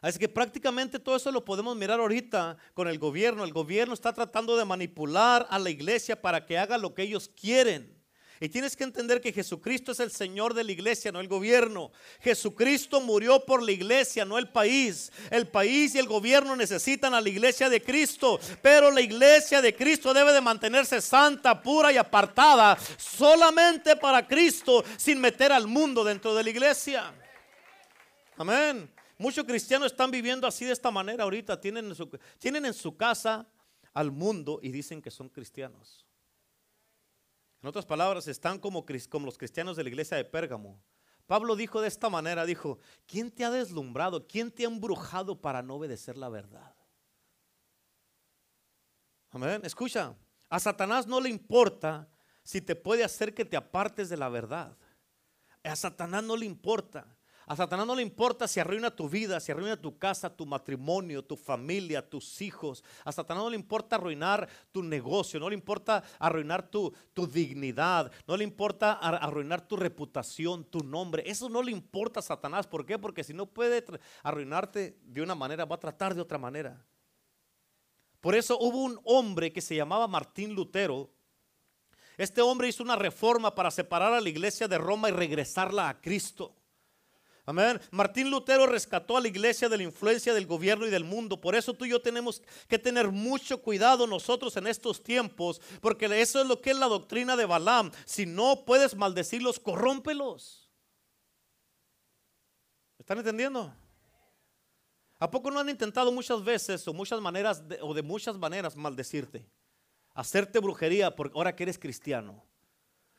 Así que prácticamente todo eso lo podemos mirar ahorita con el gobierno. El gobierno está tratando de manipular a la iglesia para que haga lo que ellos quieren. Y tienes que entender que Jesucristo es el Señor de la iglesia, no el gobierno. Jesucristo murió por la iglesia, no el país. El país y el gobierno necesitan a la iglesia de Cristo. Pero la iglesia de Cristo debe de mantenerse santa, pura y apartada solamente para Cristo, sin meter al mundo dentro de la iglesia. Amén. Muchos cristianos están viviendo así de esta manera ahorita. Tienen tienen en su casa al mundo y dicen que son cristianos. En otras palabras, están como, los cristianos de la iglesia de Pérgamo. Pablo dijo de esta manera, dijo, ¿quién te ha deslumbrado? ¿Quién te ha embrujado para no obedecer la verdad? Amén. Escucha, a Satanás no le importa si te puede hacer que te apartes de la verdad. A Satanás no le importa. A Satanás no le importa si arruina tu vida, si arruina tu casa, tu matrimonio, tu familia, tus hijos. A Satanás no le importa arruinar tu negocio, no le importa arruinar tu, tu dignidad, no le importa ar- arruinar tu reputación, tu nombre. Eso no le importa a Satanás. ¿Por qué? Porque si no puede arruinarte de una manera, va a tratar de otra manera. Por eso hubo un hombre que se llamaba Martín Lutero. Este hombre hizo una reforma para separar a la iglesia de Roma y regresarla a Cristo. Amén. Martín Lutero rescató a la iglesia de la influencia del gobierno y del mundo. Por eso tú y yo tenemos que tener mucho cuidado nosotros en estos tiempos, porque eso es lo que es la doctrina de Balaam. Si no puedes maldecirlos, corrómpelos. ¿Están entendiendo? ¿A poco no han intentado muchas veces o muchas maneras de- o de muchas maneras maldecirte? Hacerte brujería porque ahora que eres cristiano.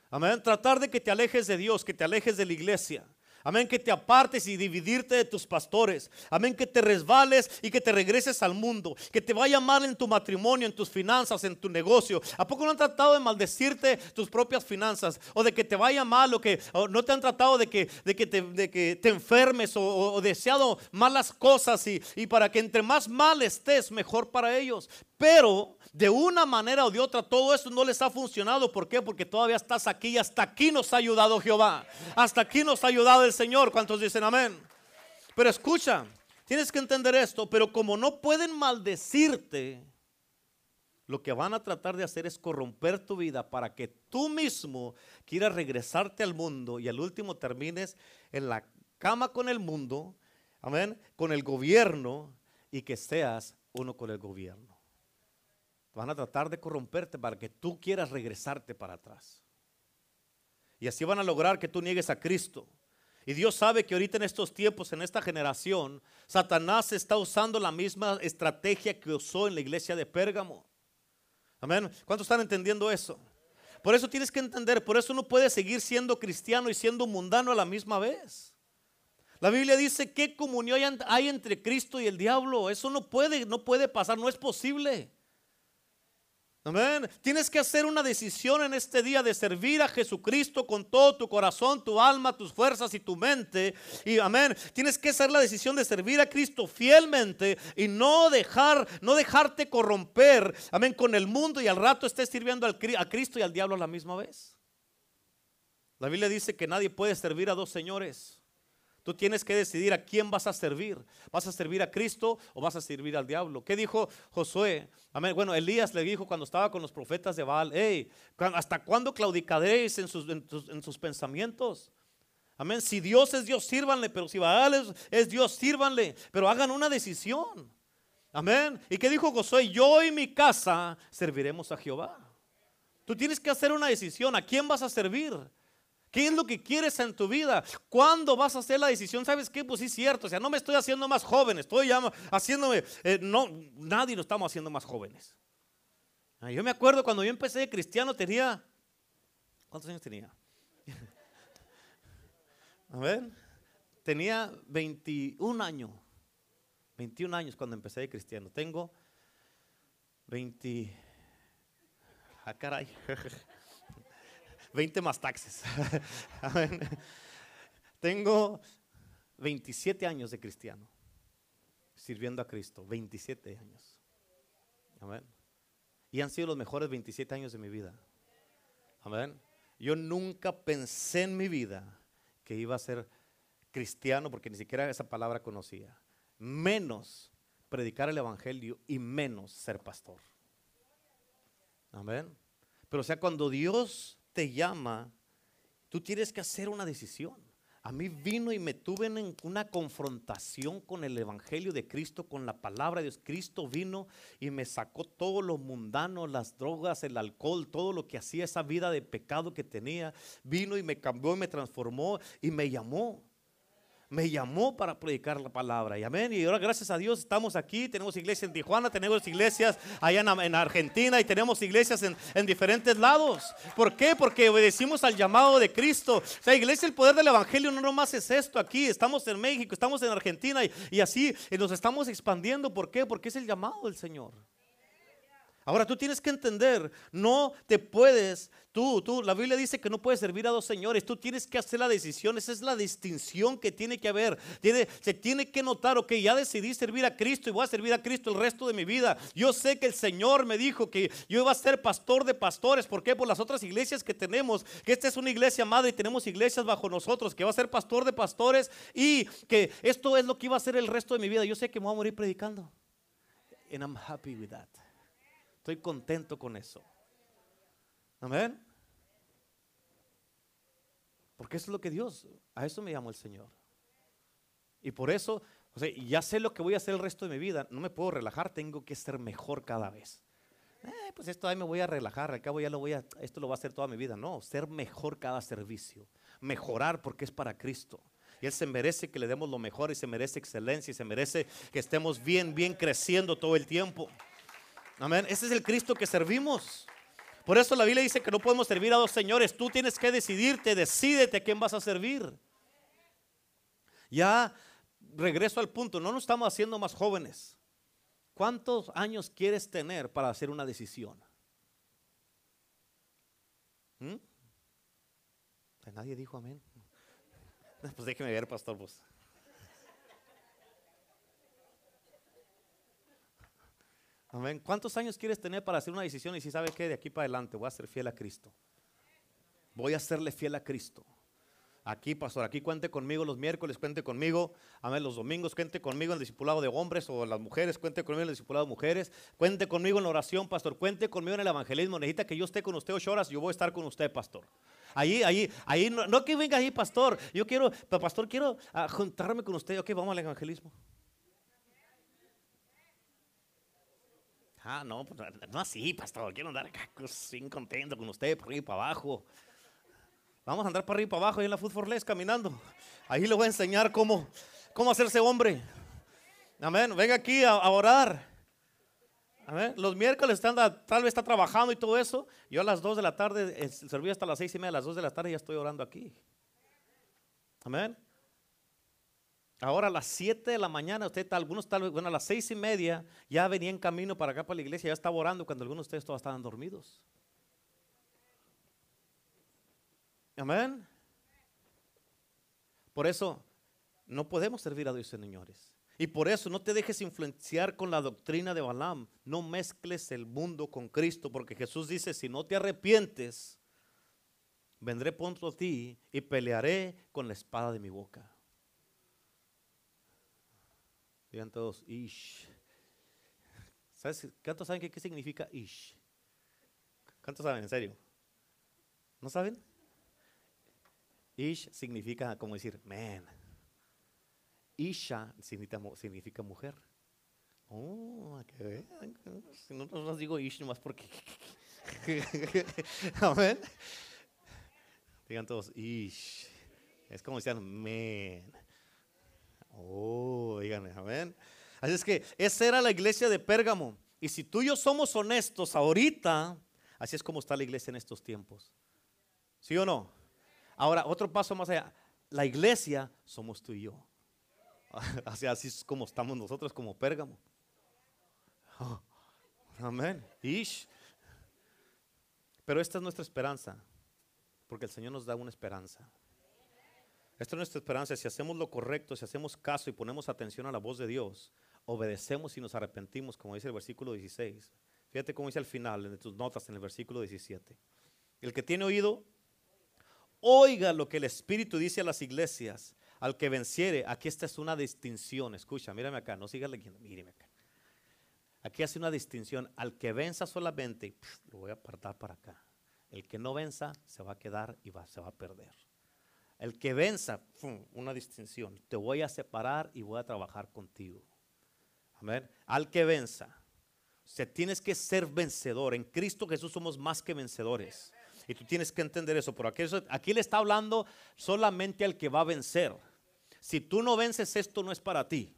Amén. Tratar de que te alejes de Dios, que te alejes de la iglesia. Amén, que te apartes y dividirte de tus pastores. Amén, que te resbales y que te regreses al mundo. Que te vaya mal en tu matrimonio, en tus finanzas, en tu negocio. ¿A poco no han tratado de maldecirte tus propias finanzas? O de que te vaya mal o que no te han tratado de que, de que, te, enfermes o, deseado malas cosas y para que entre más mal estés, mejor para ellos. Pero de una manera o de otra todo eso no les ha funcionado. ¿Por qué? Porque todavía estás aquí y hasta aquí nos ha ayudado Jehová. Hasta aquí nos ha ayudado el Señor. ¿Cuántos dicen amén? Pero escucha, tienes que entender esto, pero como no pueden maldecirte, lo que van a tratar de hacer es corromper tu vida para que tú mismo quieras regresarte al mundo y al último termines en la cama con el mundo, amén, con el gobierno y que seas uno con el gobierno. Van a tratar de corromperte para que tú quieras regresarte para atrás. Y así van a lograr que tú niegues a Cristo. Y Dios sabe que ahorita en estos tiempos, en esta generación, Satanás está usando la misma estrategia que usó en la iglesia de Pérgamo. Amén. ¿Cuántos están entendiendo eso? Por eso tienes que entender, por eso no puedes seguir siendo cristiano y siendo mundano a la misma vez. La Biblia dice qué comunión hay, entre Cristo y el diablo. Eso no puede, no puede pasar, no es posible. Amén. Tienes que hacer una decisión en este día de servir a Jesucristo con todo tu corazón, tu alma, tus fuerzas y tu mente. Y amén. Tienes que hacer la decisión de servir a Cristo fielmente y no dejar, no dejarte corromper, amén, con el mundo y al rato estés sirviendo a Cristo y al diablo a la misma vez. La Biblia dice que nadie puede servir a dos señores. Tú tienes que decidir a quién vas a servir. ¿Vas a servir a Cristo o vas a servir al diablo? ¿Qué dijo Josué? Amén. Bueno, Elías le dijo cuando estaba con los profetas de Baal, hey, ¿hasta cuándo claudicaréis en sus, en, sus pensamientos? Amén. Si Dios es Dios, sírvanle. Pero si Baal es, es Dios, sírvanle. Pero hagan una decisión. Amén. ¿Y qué dijo Josué? Yo y mi casa serviremos a Jehová. Tú tienes que hacer una decisión. ¿A quién vas a servir? ¿Qué es lo que quieres en tu vida? ¿Cuándo vas a hacer la decisión? ¿Sabes qué? Pues sí cierto. O sea, no me estoy haciendo más joven. Estoy ya haciéndome... Eh, no, nadie lo estamos haciendo más jóvenes. Yo me acuerdo cuando yo empecé de cristiano tenía... ¿Cuántos años tenía? *laughs* A ver. Tenía 21 años. 21 años cuando empecé de cristiano. Tengo 20... Ah, caray. *laughs* 20 más taxes. *laughs* Tengo 27 años de cristiano, sirviendo a Cristo, 27 años. Amén. Y han sido los mejores 27 años de mi vida. Amén. Yo nunca pensé en mi vida que iba a ser cristiano porque ni siquiera esa palabra conocía. Menos predicar el Evangelio y menos ser pastor. Amén. Pero sea, cuando Dios te llama, tú tienes que hacer una decisión. A mí vino y me tuve en una confrontación con el Evangelio de Cristo, con la palabra de Dios. Cristo vino y me sacó todo lo mundano, las drogas, el alcohol, todo lo que hacía esa vida de pecado que tenía. Vino y me cambió y me transformó y me llamó me llamó para predicar la palabra. Y amén. Y ahora gracias a Dios estamos aquí. Tenemos iglesias en Tijuana, tenemos iglesias allá en, Argentina y tenemos iglesias en, diferentes lados. ¿Por qué? Porque obedecimos al llamado de Cristo. O sea, iglesia, el poder del Evangelio no nomás es esto aquí. Estamos en México, estamos en Argentina y, y así nos estamos expandiendo. ¿Por qué? Porque es el llamado del Señor. Ahora tú tienes que entender, no te puedes, tú, tú, la Biblia dice que no puedes servir a dos señores, tú tienes que hacer la decisión, esa es la distinción que tiene que haber, se tiene que notar, ok, ya decidí servir a Cristo y voy a servir a Cristo el resto de mi vida. Yo sé que el Señor me dijo que yo iba a ser pastor de pastores, ¿por qué? Por las otras iglesias que tenemos, que esta es una iglesia madre y tenemos iglesias bajo nosotros, que va a ser pastor de pastores y que esto es lo que iba a ser el resto de mi vida. Yo sé que me voy a morir predicando. And I'm happy with that. Estoy contento con eso. Amén. Porque eso es lo que Dios, a eso me llamó el Señor. Y por eso, o sea, ya sé lo que voy a hacer el resto de mi vida. No me puedo relajar, tengo que ser mejor cada vez. Eh, pues esto ahí me voy a relajar, al cabo ya lo voy a, esto lo va a hacer toda mi vida. No, ser mejor cada servicio. Mejorar porque es para Cristo. Y Él se merece que le demos lo mejor y se merece excelencia y se merece que estemos bien, bien creciendo todo el tiempo. Amén. Ese es el Cristo que servimos. Por eso la Biblia dice que no podemos servir a dos señores. Tú tienes que decidirte, decídete quién vas a servir. Ya regreso al punto, no nos estamos haciendo más jóvenes. ¿Cuántos años quieres tener para hacer una decisión? ¿Mm? Nadie dijo amén. *laughs* Pues déjeme ver, pastor. Pues. Amén. ¿Cuántos años quieres tener para hacer una decisión y si sabes que de aquí para adelante voy a ser fiel a Cristo? Voy a serle fiel a Cristo. Aquí, pastor, aquí cuente conmigo los miércoles, cuente conmigo, amén, los domingos, cuente conmigo en el discipulado de hombres o las mujeres, cuente conmigo en el discipulado de mujeres, cuente conmigo en la oración, pastor, cuente conmigo en el evangelismo. Necesita que yo esté con usted ocho horas, yo voy a estar con usted, pastor. Ahí, ahí, ahí, no, que venga ahí, pastor. Yo quiero, pastor, quiero ah, juntarme con usted. Ok, vamos al evangelismo. Ah, no, pues, no así, pastor. Quiero andar acá pues, sin contento con usted, por arriba y para abajo. Vamos a andar para arriba y para abajo ahí en la Food for Less caminando. Ahí le voy a enseñar cómo, cómo hacerse hombre. Amén. Venga aquí a, orar. Amén. Los miércoles tal vez está trabajando y todo eso. Yo a las 2 de la tarde, serví hasta las 6 y media, a las 2 de la tarde ya estoy orando aquí. Amén. Ahora a las 7 de la mañana, usted, algunos tal vez, bueno, a las seis y media, ya venía en camino para acá, para la iglesia, ya estaba orando cuando algunos de ustedes todavía estaban dormidos. Amén. Por eso no podemos servir a Dios, señores. Y por eso no te dejes influenciar con la doctrina de Balaam. No mezcles el mundo con Cristo, porque Jesús dice, si no te arrepientes, vendré pronto a ti y pelearé con la espada de mi boca. Digan todos, ish. ¿Sabes? ¿Cuántos saben qué, significa ish? ¿Cuántos saben, en serio? ¿No saben? Ish significa como decir, man. Isha significa, mujer. Oh, que vean. Si no, no digo ish nomás porque. *laughs* Amén. Digan todos, ish. Es como decían, man. Oh, díganme, amén. Así es que esa era la iglesia de Pérgamo. Y si tú y yo somos honestos ahorita, así es como está la iglesia en estos tiempos. ¿Sí o no? Ahora, otro paso más allá. La iglesia somos tú y yo. *laughs* Así, es como estamos nosotros como Pérgamo. amén. Ish. Pero esta es nuestra esperanza. Porque el Señor nos da una esperanza. Esta es nuestra esperanza. Si hacemos lo correcto, si hacemos caso y ponemos atención a la voz de Dios, obedecemos y nos arrepentimos, como dice el versículo 16. Fíjate cómo dice al final, en tus notas, en el versículo 17. El que tiene oído, oiga lo que el Espíritu dice a las iglesias. Al que venciere, aquí esta es una distinción. Escucha, mírame acá, no sigas leyendo, míreme acá. Aquí hace una distinción. Al que venza solamente, lo voy a apartar para acá. El que no venza se va a quedar y va, se va a perder. El que venza, una distinción. Te voy a separar y voy a trabajar contigo. Amén. Al que venza. O sea, tienes que ser vencedor. En Cristo Jesús somos más que vencedores. Y tú tienes que entender eso. Pero aquí, aquí le está hablando solamente al que va a vencer. Si tú no vences, esto no es para ti.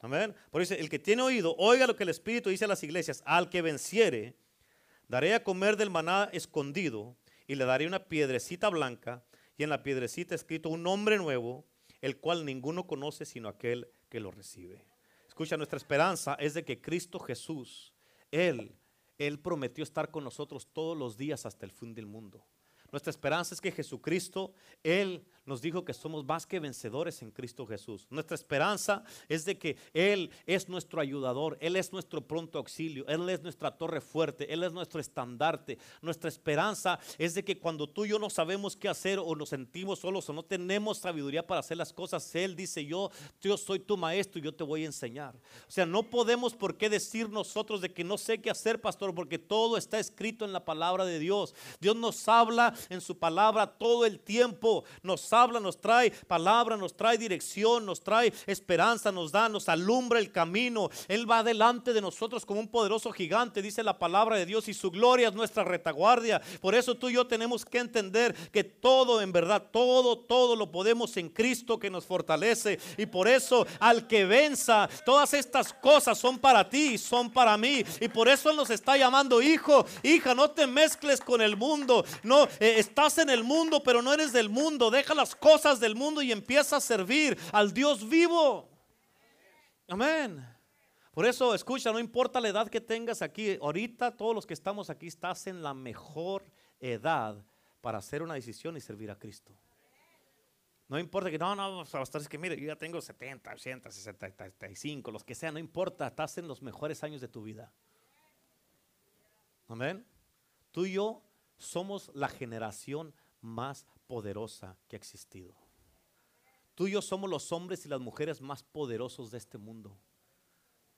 Amén. Por eso, el que tiene oído, oiga lo que el Espíritu dice a las iglesias. Al que venciere, Daré a comer del maná escondido y le daré una piedrecita blanca y en la piedrecita escrito un nombre nuevo, el cual ninguno conoce sino aquel que lo recibe. Escucha, nuestra esperanza es de que Cristo Jesús, Él, Él prometió estar con nosotros todos los días hasta el fin del mundo. Nuestra esperanza es que Jesucristo, Él nos dijo que somos más que vencedores en Cristo Jesús. Nuestra esperanza es de que Él es nuestro ayudador, Él es nuestro pronto auxilio, Él es nuestra torre fuerte, Él es nuestro estandarte. Nuestra esperanza es de que cuando tú y yo no sabemos qué hacer o nos sentimos solos o no tenemos sabiduría para hacer las cosas, Él dice, yo, yo soy tu maestro y yo te voy a enseñar. O sea, no podemos por qué decir nosotros de que no sé qué hacer, pastor, porque todo está escrito en la palabra de Dios. Dios nos habla en su palabra todo el tiempo. Nos habla, nos trae palabra, nos trae dirección, nos trae esperanza, nos da, nos alumbra el camino. Él va delante de nosotros como un poderoso gigante, dice la palabra de Dios, y su gloria es nuestra retaguardia. Por eso tú y yo tenemos que entender que todo, en verdad, todo, todo lo podemos en Cristo que nos fortalece. Y por eso al que venza, todas estas cosas son para ti, son para mí. Y por eso Él nos está llamando, hijo, hija, no te mezcles con el mundo. No, eh, estás en el mundo, pero no eres del mundo. Deja las cosas del mundo y empieza a servir al Dios vivo. Amén. Por eso, escucha, no importa la edad que tengas aquí, ahorita todos los que estamos aquí estás en la mejor edad para hacer una decisión y servir a Cristo. No importa que no, no, es que mire, yo ya tengo 70, 80, 60, 75, los que sean, no importa, estás en los mejores años de tu vida. Amén. Tú y yo somos la generación más poderosa que ha existido. Tú y yo somos los hombres y las mujeres más poderosos de este mundo.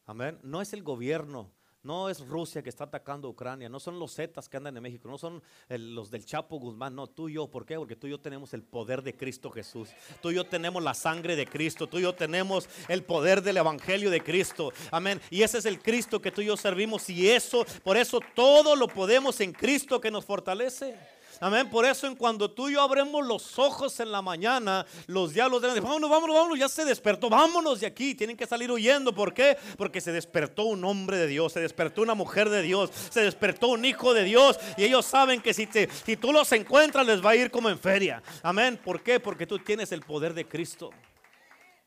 Amén. No es el gobierno, no es Rusia que está atacando a Ucrania, no son los Zetas que andan en México, no son los del Chapo Guzmán, no, tú y yo, ¿por qué? Porque tú y yo tenemos el poder de Cristo Jesús, tú y yo tenemos la sangre de Cristo, tú y yo tenemos el poder del Evangelio de Cristo, amén. Y ese es el Cristo que tú y yo servimos y eso, por eso todo lo podemos en Cristo que nos fortalece. Amén. Por eso en cuando tú y yo abremos los ojos en la mañana, los diablos de vámonos, vámonos, vámonos, ya se despertó, vámonos de aquí. Tienen que salir huyendo. ¿Por qué? Porque se despertó un hombre de Dios, se despertó una mujer de Dios, se despertó un hijo de Dios. Y ellos saben que si, te, si tú los encuentras les va a ir como en feria. Amén. ¿Por qué? Porque tú tienes el poder de Cristo.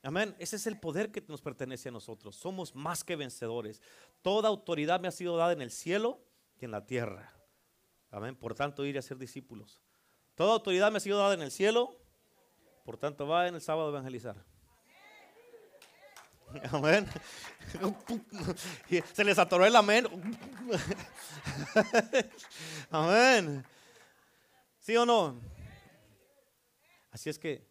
Amén. Ese es el poder que nos pertenece a nosotros. Somos más que vencedores. Toda autoridad me ha sido dada en el cielo y en la tierra. Amén. Por tanto, ir a ser discípulos. Toda autoridad me ha sido dada en el cielo. Por tanto, va en el sábado a evangelizar. *laughs* Amén. *laughs* Se les atoró el amén. *laughs* Amén. ¿Sí o no? Así es que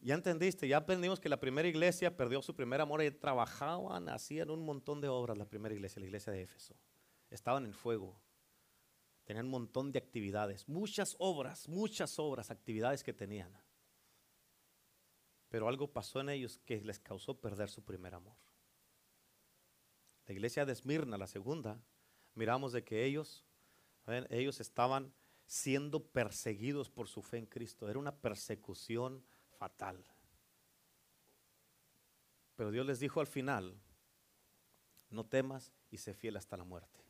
ya entendiste, ya aprendimos que la primera iglesia perdió su primer amor y trabajaban, hacían un montón de obras la primera iglesia, la iglesia de Éfeso. Estaban en fuego. Tenían un montón de actividades, muchas obras, muchas obras, actividades que tenían. Pero algo pasó en ellos que les causó perder su primer amor. La iglesia de Esmirna, la segunda, miramos de que ellos, ellos estaban siendo perseguidos por su fe en Cristo. Era una persecución fatal. Pero Dios les dijo al final, no temas y sé fiel hasta la muerte.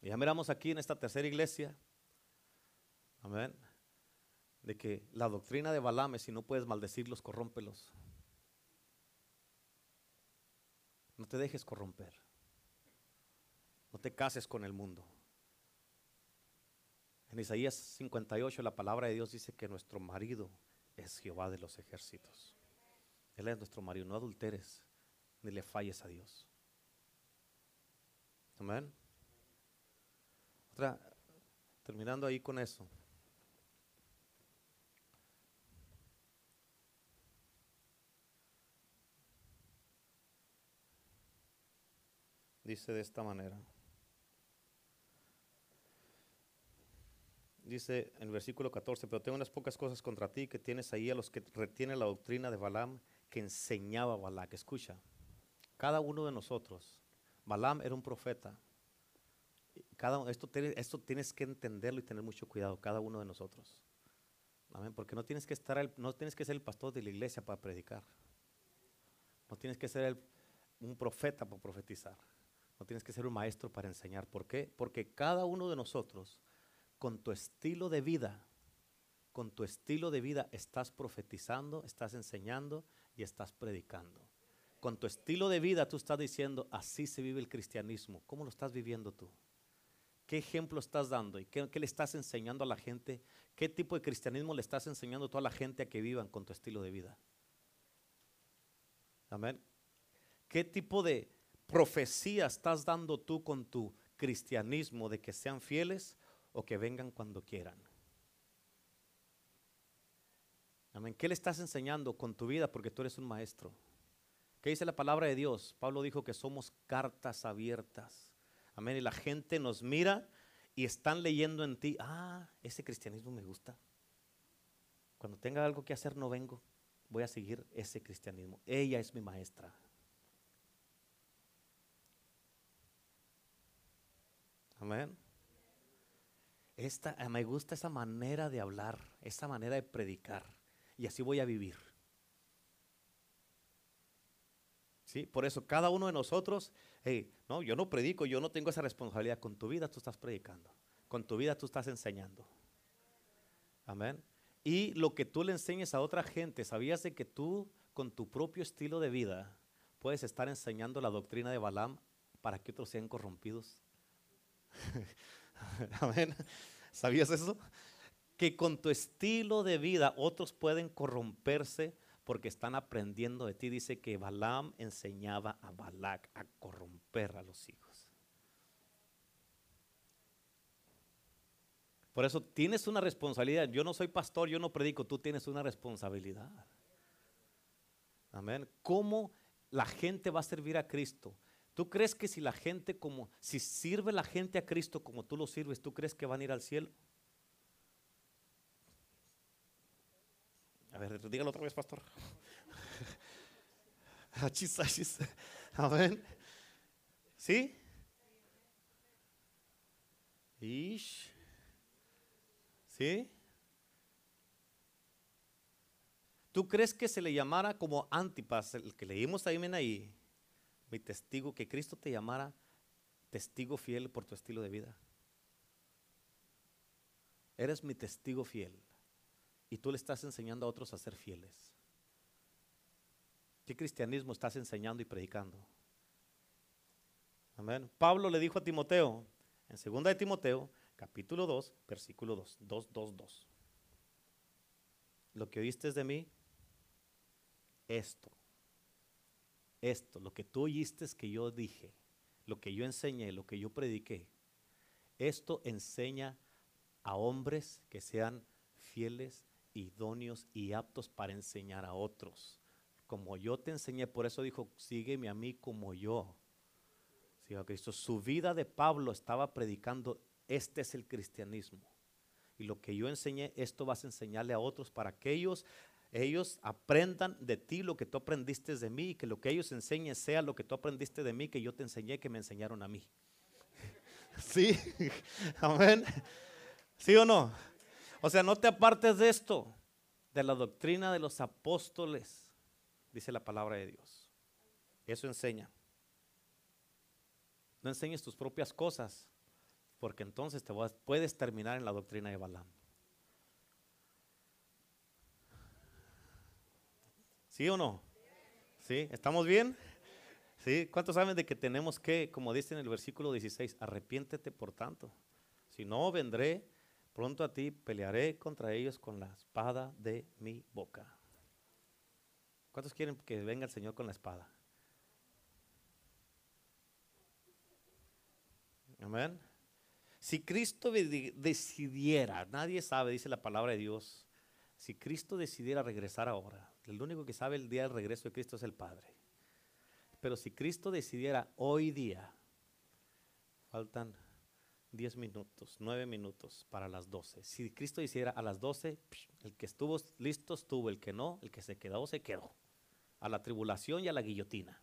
Y ya miramos aquí en esta tercera iglesia, amén, de que la doctrina de Balaam si no puedes maldecirlos, corrómpelos. No te dejes corromper. No te cases con el mundo. En Isaías 58 la palabra de Dios dice que nuestro marido es Jehová de los ejércitos. Él es nuestro marido, no adulteres ni le falles a Dios. Amén. Terminando ahí con eso. Dice de esta manera. Dice en el versículo 14, pero tengo unas pocas cosas contra ti que tienes ahí a los que retienen la doctrina de Balaam que enseñaba Balac. Escucha, cada uno de nosotros, Balaam era un profeta. Cada, esto, esto tienes que entenderlo y tener mucho cuidado, cada uno de nosotros. Amén, porque no tienes que estar, no tienes que ser el pastor de la iglesia para predicar. No tienes que ser un profeta para profetizar. No tienes que ser un maestro para enseñar. ¿Por qué? Porque cada uno de nosotros, con tu estilo de vida, con tu estilo de vida estás profetizando, estás enseñando y estás predicando. Con tu estilo de vida tú estás diciendo, así se vive el cristianismo. ¿Cómo lo estás viviendo tú? ¿Qué ejemplo estás dando? ¿Y qué, le estás enseñando a la gente? ¿Qué tipo de cristianismo le estás enseñando a toda la gente a que vivan con tu estilo de vida? Amén. ¿Qué tipo de, profecía estás dando tú con tu cristianismo de que sean fieles o que vengan cuando quieran? Amén. ¿Qué le estás enseñando con tu vida? Porque tú eres un maestro. ¿Qué dice la palabra de Dios? Pablo dijo que somos cartas abiertas. Amén. Y la gente nos mira y están leyendo en ti. Ah, ese cristianismo me gusta. Cuando tenga algo que hacer no vengo. Voy a seguir ese cristianismo. Ella es mi maestra. Amén. Esta, eh, me gusta esa manera de hablar, esa manera de predicar. Y así voy a vivir. ¿Sí? Por eso cada uno de nosotros, no, yo no predico, yo no tengo esa responsabilidad. Con tu vida tú estás predicando. Con tu vida tú estás enseñando. Amén. Y lo que tú le enseñes a otra gente, ¿sabías de que tú con tu propio estilo de vida puedes estar enseñando la doctrina de Balaam para que otros sean corrompidos? *laughs* Amén. ¿Sabías eso? Que con tu estilo de vida otros pueden corromperse porque están aprendiendo de ti. Dice que Balaam enseñaba a Balac a corromper a los hijos. Por eso tienes una responsabilidad. Yo no soy pastor, yo no predico, tú tienes una responsabilidad. Amén. ¿Cómo la gente va a servir a Cristo? ¿Tú crees que si la gente como, si sirve la gente a Cristo como tú lo sirves, tú crees que van a ir al cielo? A ver, dígalo otra vez, pastor. *laughs* Amén. ¿Sí? Ish. ¿Sí? ¿Tú crees que se le llamara como Antipas, el que leímos ahí, ahí? mi testigo, que Cristo te llamara testigo fiel por tu estilo de vida. Eres mi testigo fiel y tú le estás enseñando a otros a ser fieles. ¿Qué cristianismo estás enseñando y predicando? Amén. Pablo le dijo a Timoteo, en 2 de Timoteo, capítulo 2, versículo 2, 2, 2, 2. Lo que oíste de mí, esto, esto, lo que tú oíste que yo dije, lo que yo enseñé, lo que yo prediqué, esto enseña a hombres que sean fieles, idóneos y aptos para enseñar a otros. Como yo te enseñé, por eso dijo, sígueme a mí como yo. Siga a Cristo. Su vida de Pablo estaba predicando, este es el cristianismo. Y lo que yo enseñé, esto vas a enseñarle a otros para que ellos, ellos aprendan de ti lo que tú aprendiste de mí y que lo que ellos enseñen sea lo que tú aprendiste de mí, que yo te enseñé, que me enseñaron a mí. *laughs* Sí, *laughs* amén. ¿Sí o no? O sea, no te apartes de esto, de la doctrina de los apóstoles, dice la palabra de Dios. Eso enseña. No enseñes tus propias cosas, porque entonces te puedes terminar en la doctrina de Balaam. ¿Sí o no? ¿Sí? ¿Estamos bien? ¿Sí? ¿Cuántos saben de que tenemos que, como dice en el versículo 16, arrepiéntete por tanto? Si no, vendré pronto a ti, pelearé contra ellos con la espada de mi boca. ¿Cuántos quieren que venga el Señor con la espada? Amén. Si Cristo decidiera, nadie sabe, dice la palabra de Dios, si Cristo decidiera regresar ahora, el único que sabe el día del regreso de Cristo es el Padre. Pero si Cristo decidiera hoy día, faltan 10 minutos, 9 minutos para las 12. Si Cristo decidiera a las 12, el que estuvo listo estuvo, el que no, el que se quedó, se quedó. A la tribulación y a la guillotina.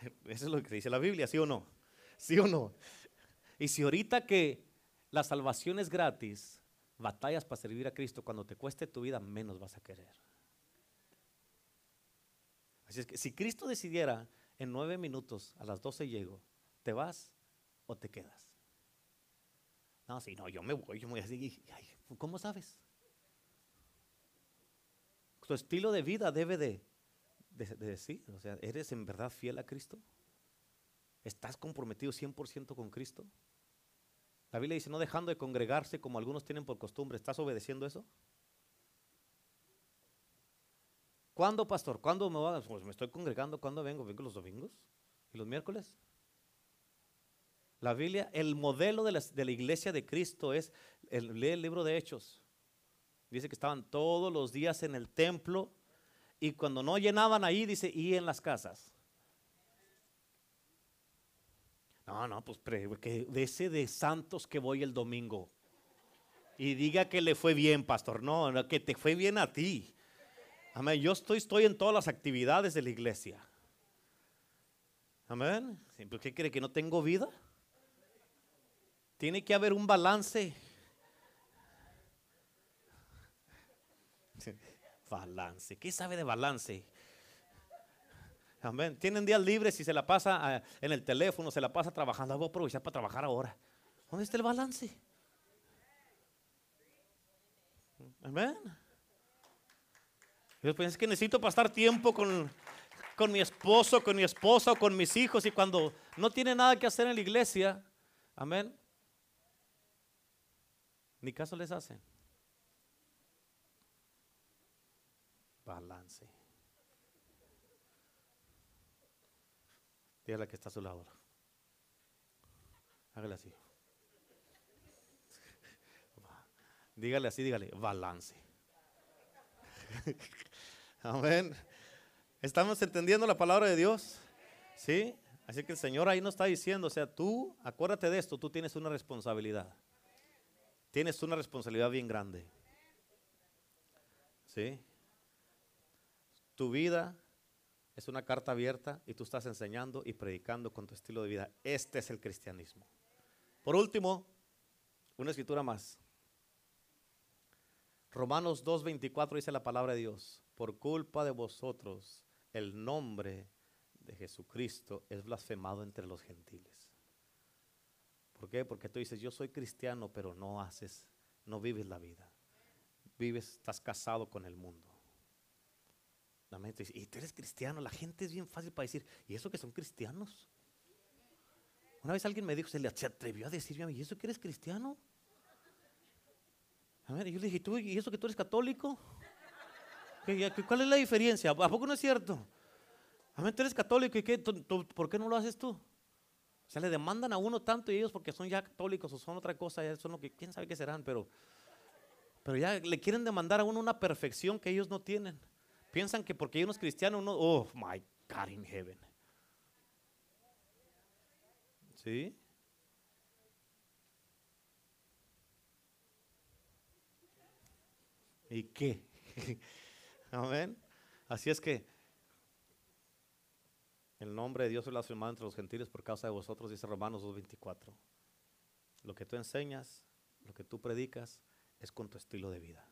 *laughs* Eso es lo que dice la Biblia, ¿sí o no? ¿Sí o no? Y si ahorita que la salvación es gratis, batallas para servir a Cristo, cuando te cueste tu vida, menos vas a querer. Así es que si Cristo decidiera en nueve minutos, a las doce llego, ¿te vas o te quedas? No, si no, yo me voy, yo me voy así. ¿Cómo sabes? Tu estilo de vida debe de, de, de decir, o sea, ¿eres en verdad fiel a Cristo? ¿Estás comprometido 100% con Cristo? La Biblia dice, no dejando de congregarse como algunos tienen por costumbre. ¿Estás obedeciendo eso? ¿Cuándo, pastor? ¿Cuándo me voy Pues me estoy congregando. ¿Cuándo vengo? ¿Vengo los domingos? ¿Y los miércoles? La Biblia, el modelo de la, iglesia de Cristo es, lee el libro de Hechos. Dice que estaban todos los días en el templo y cuando no llenaban ahí, dice, y en las casas. No, no, pues que de ese de santos que voy el domingo. Y diga que le fue bien, pastor. No, no, que te fue bien a ti. Amén. Yo estoy, estoy en todas las actividades de la iglesia. Amén. ¿Qué cree que no tengo vida? Tiene que haber un balance. Balance. ¿Qué sabe de balance? Amén. Tienen días libres y se la pasa ah, en el teléfono, se la pasa trabajando. Voy a aprovechar para trabajar ahora. ¿Dónde está el balance? Amén. Yo es que necesito pasar tiempo con, con mi esposo, con mi esposa o con mis hijos y cuando no tiene nada que hacer en la iglesia, amén, ni caso les hacen. Balance. Dígale que está a su lado. Hágale así. Dígale así, dígale, balance. *laughs* Amén. ¿Estamos entendiendo la palabra de Dios? ¿Sí? Así que el Señor ahí nos está diciendo, o sea, tú, acuérdate de esto, tú tienes una responsabilidad. Tienes una responsabilidad bien grande. ¿Sí? Tu vida es una carta abierta y tú estás enseñando y predicando con tu estilo de vida. Este es el cristianismo. Por último, una escritura más. Romanos 2.24 dice la palabra de Dios. Por culpa de vosotros, el nombre de Jesucristo es blasfemado entre los gentiles. ¿Por qué? Porque tú dices, yo soy cristiano, pero no haces, no vives la vida. Vives, estás casado con el mundo. Amén. Te dice, Y tú eres cristiano. La gente es bien fácil para decir, ¿y eso que son cristianos? Una vez alguien me dijo, se le atrevió a decirme a mí, ¿y eso que eres cristiano? A ver, yo le dije, ¿tú, ¿y eso que tú eres católico? ¿Qué- ya- qué- ¿Cuál es la diferencia? ¿A poco no es cierto? Amén, tú eres católico y qué, ¿Tú- tú- ¿por qué no lo haces tú? O sea, le demandan a uno tanto y ellos porque son ya católicos o son otra cosa, ya son lo que, quién sabe qué serán, pero, pero ya le quieren demandar a uno una perfección que ellos no tienen. Piensan que porque uno es cristiano, uno, oh my God in heaven. ¿Sí? ¿Y qué? *laughs* Amén. Así es que el nombre de Dios es la firmado entre los gentiles por causa de vosotros, dice Romanos 2.24. Lo que tú enseñas, lo que tú predicas, es con tu estilo de vida.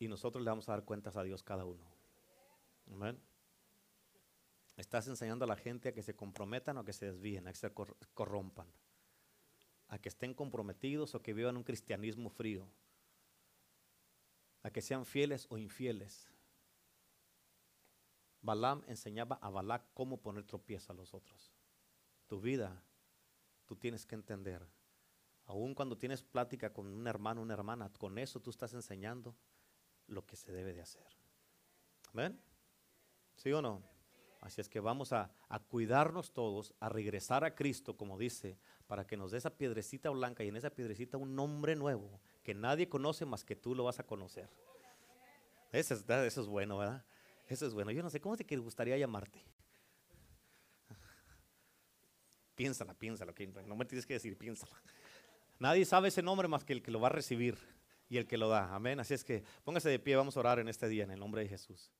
Y nosotros le vamos a dar cuentas a Dios cada uno. Amén. Estás enseñando a la gente a que se comprometan o a que se desvíen, a que se cor- corrompan, a que estén comprometidos o que vivan un cristianismo frío, a que sean fieles o infieles. Balaam enseñaba a Balac cómo poner tropiezo a los otros. Tu vida, tú tienes que entender, aun cuando tienes plática con un hermano, una hermana, con eso tú estás enseñando lo que se debe de hacer. ¿Amén? ¿Sí o no? Así es que vamos a, a cuidarnos todos, a regresar a Cristo, como dice, para que nos dé esa piedrecita blanca y en esa piedrecita un nombre nuevo que nadie conoce más que tú lo vas a conocer. Eso es, eso es bueno, ¿verdad? Eso es bueno. Yo no sé, ¿cómo te gustaría llamarte? *laughs* Piénsala, piénsala, no me tienes que decir, piénsala. Nadie sabe ese nombre más que el que lo va a recibir y el que lo da. Amén. Así es que póngase de pie, vamos a orar en este día en el nombre de Jesús.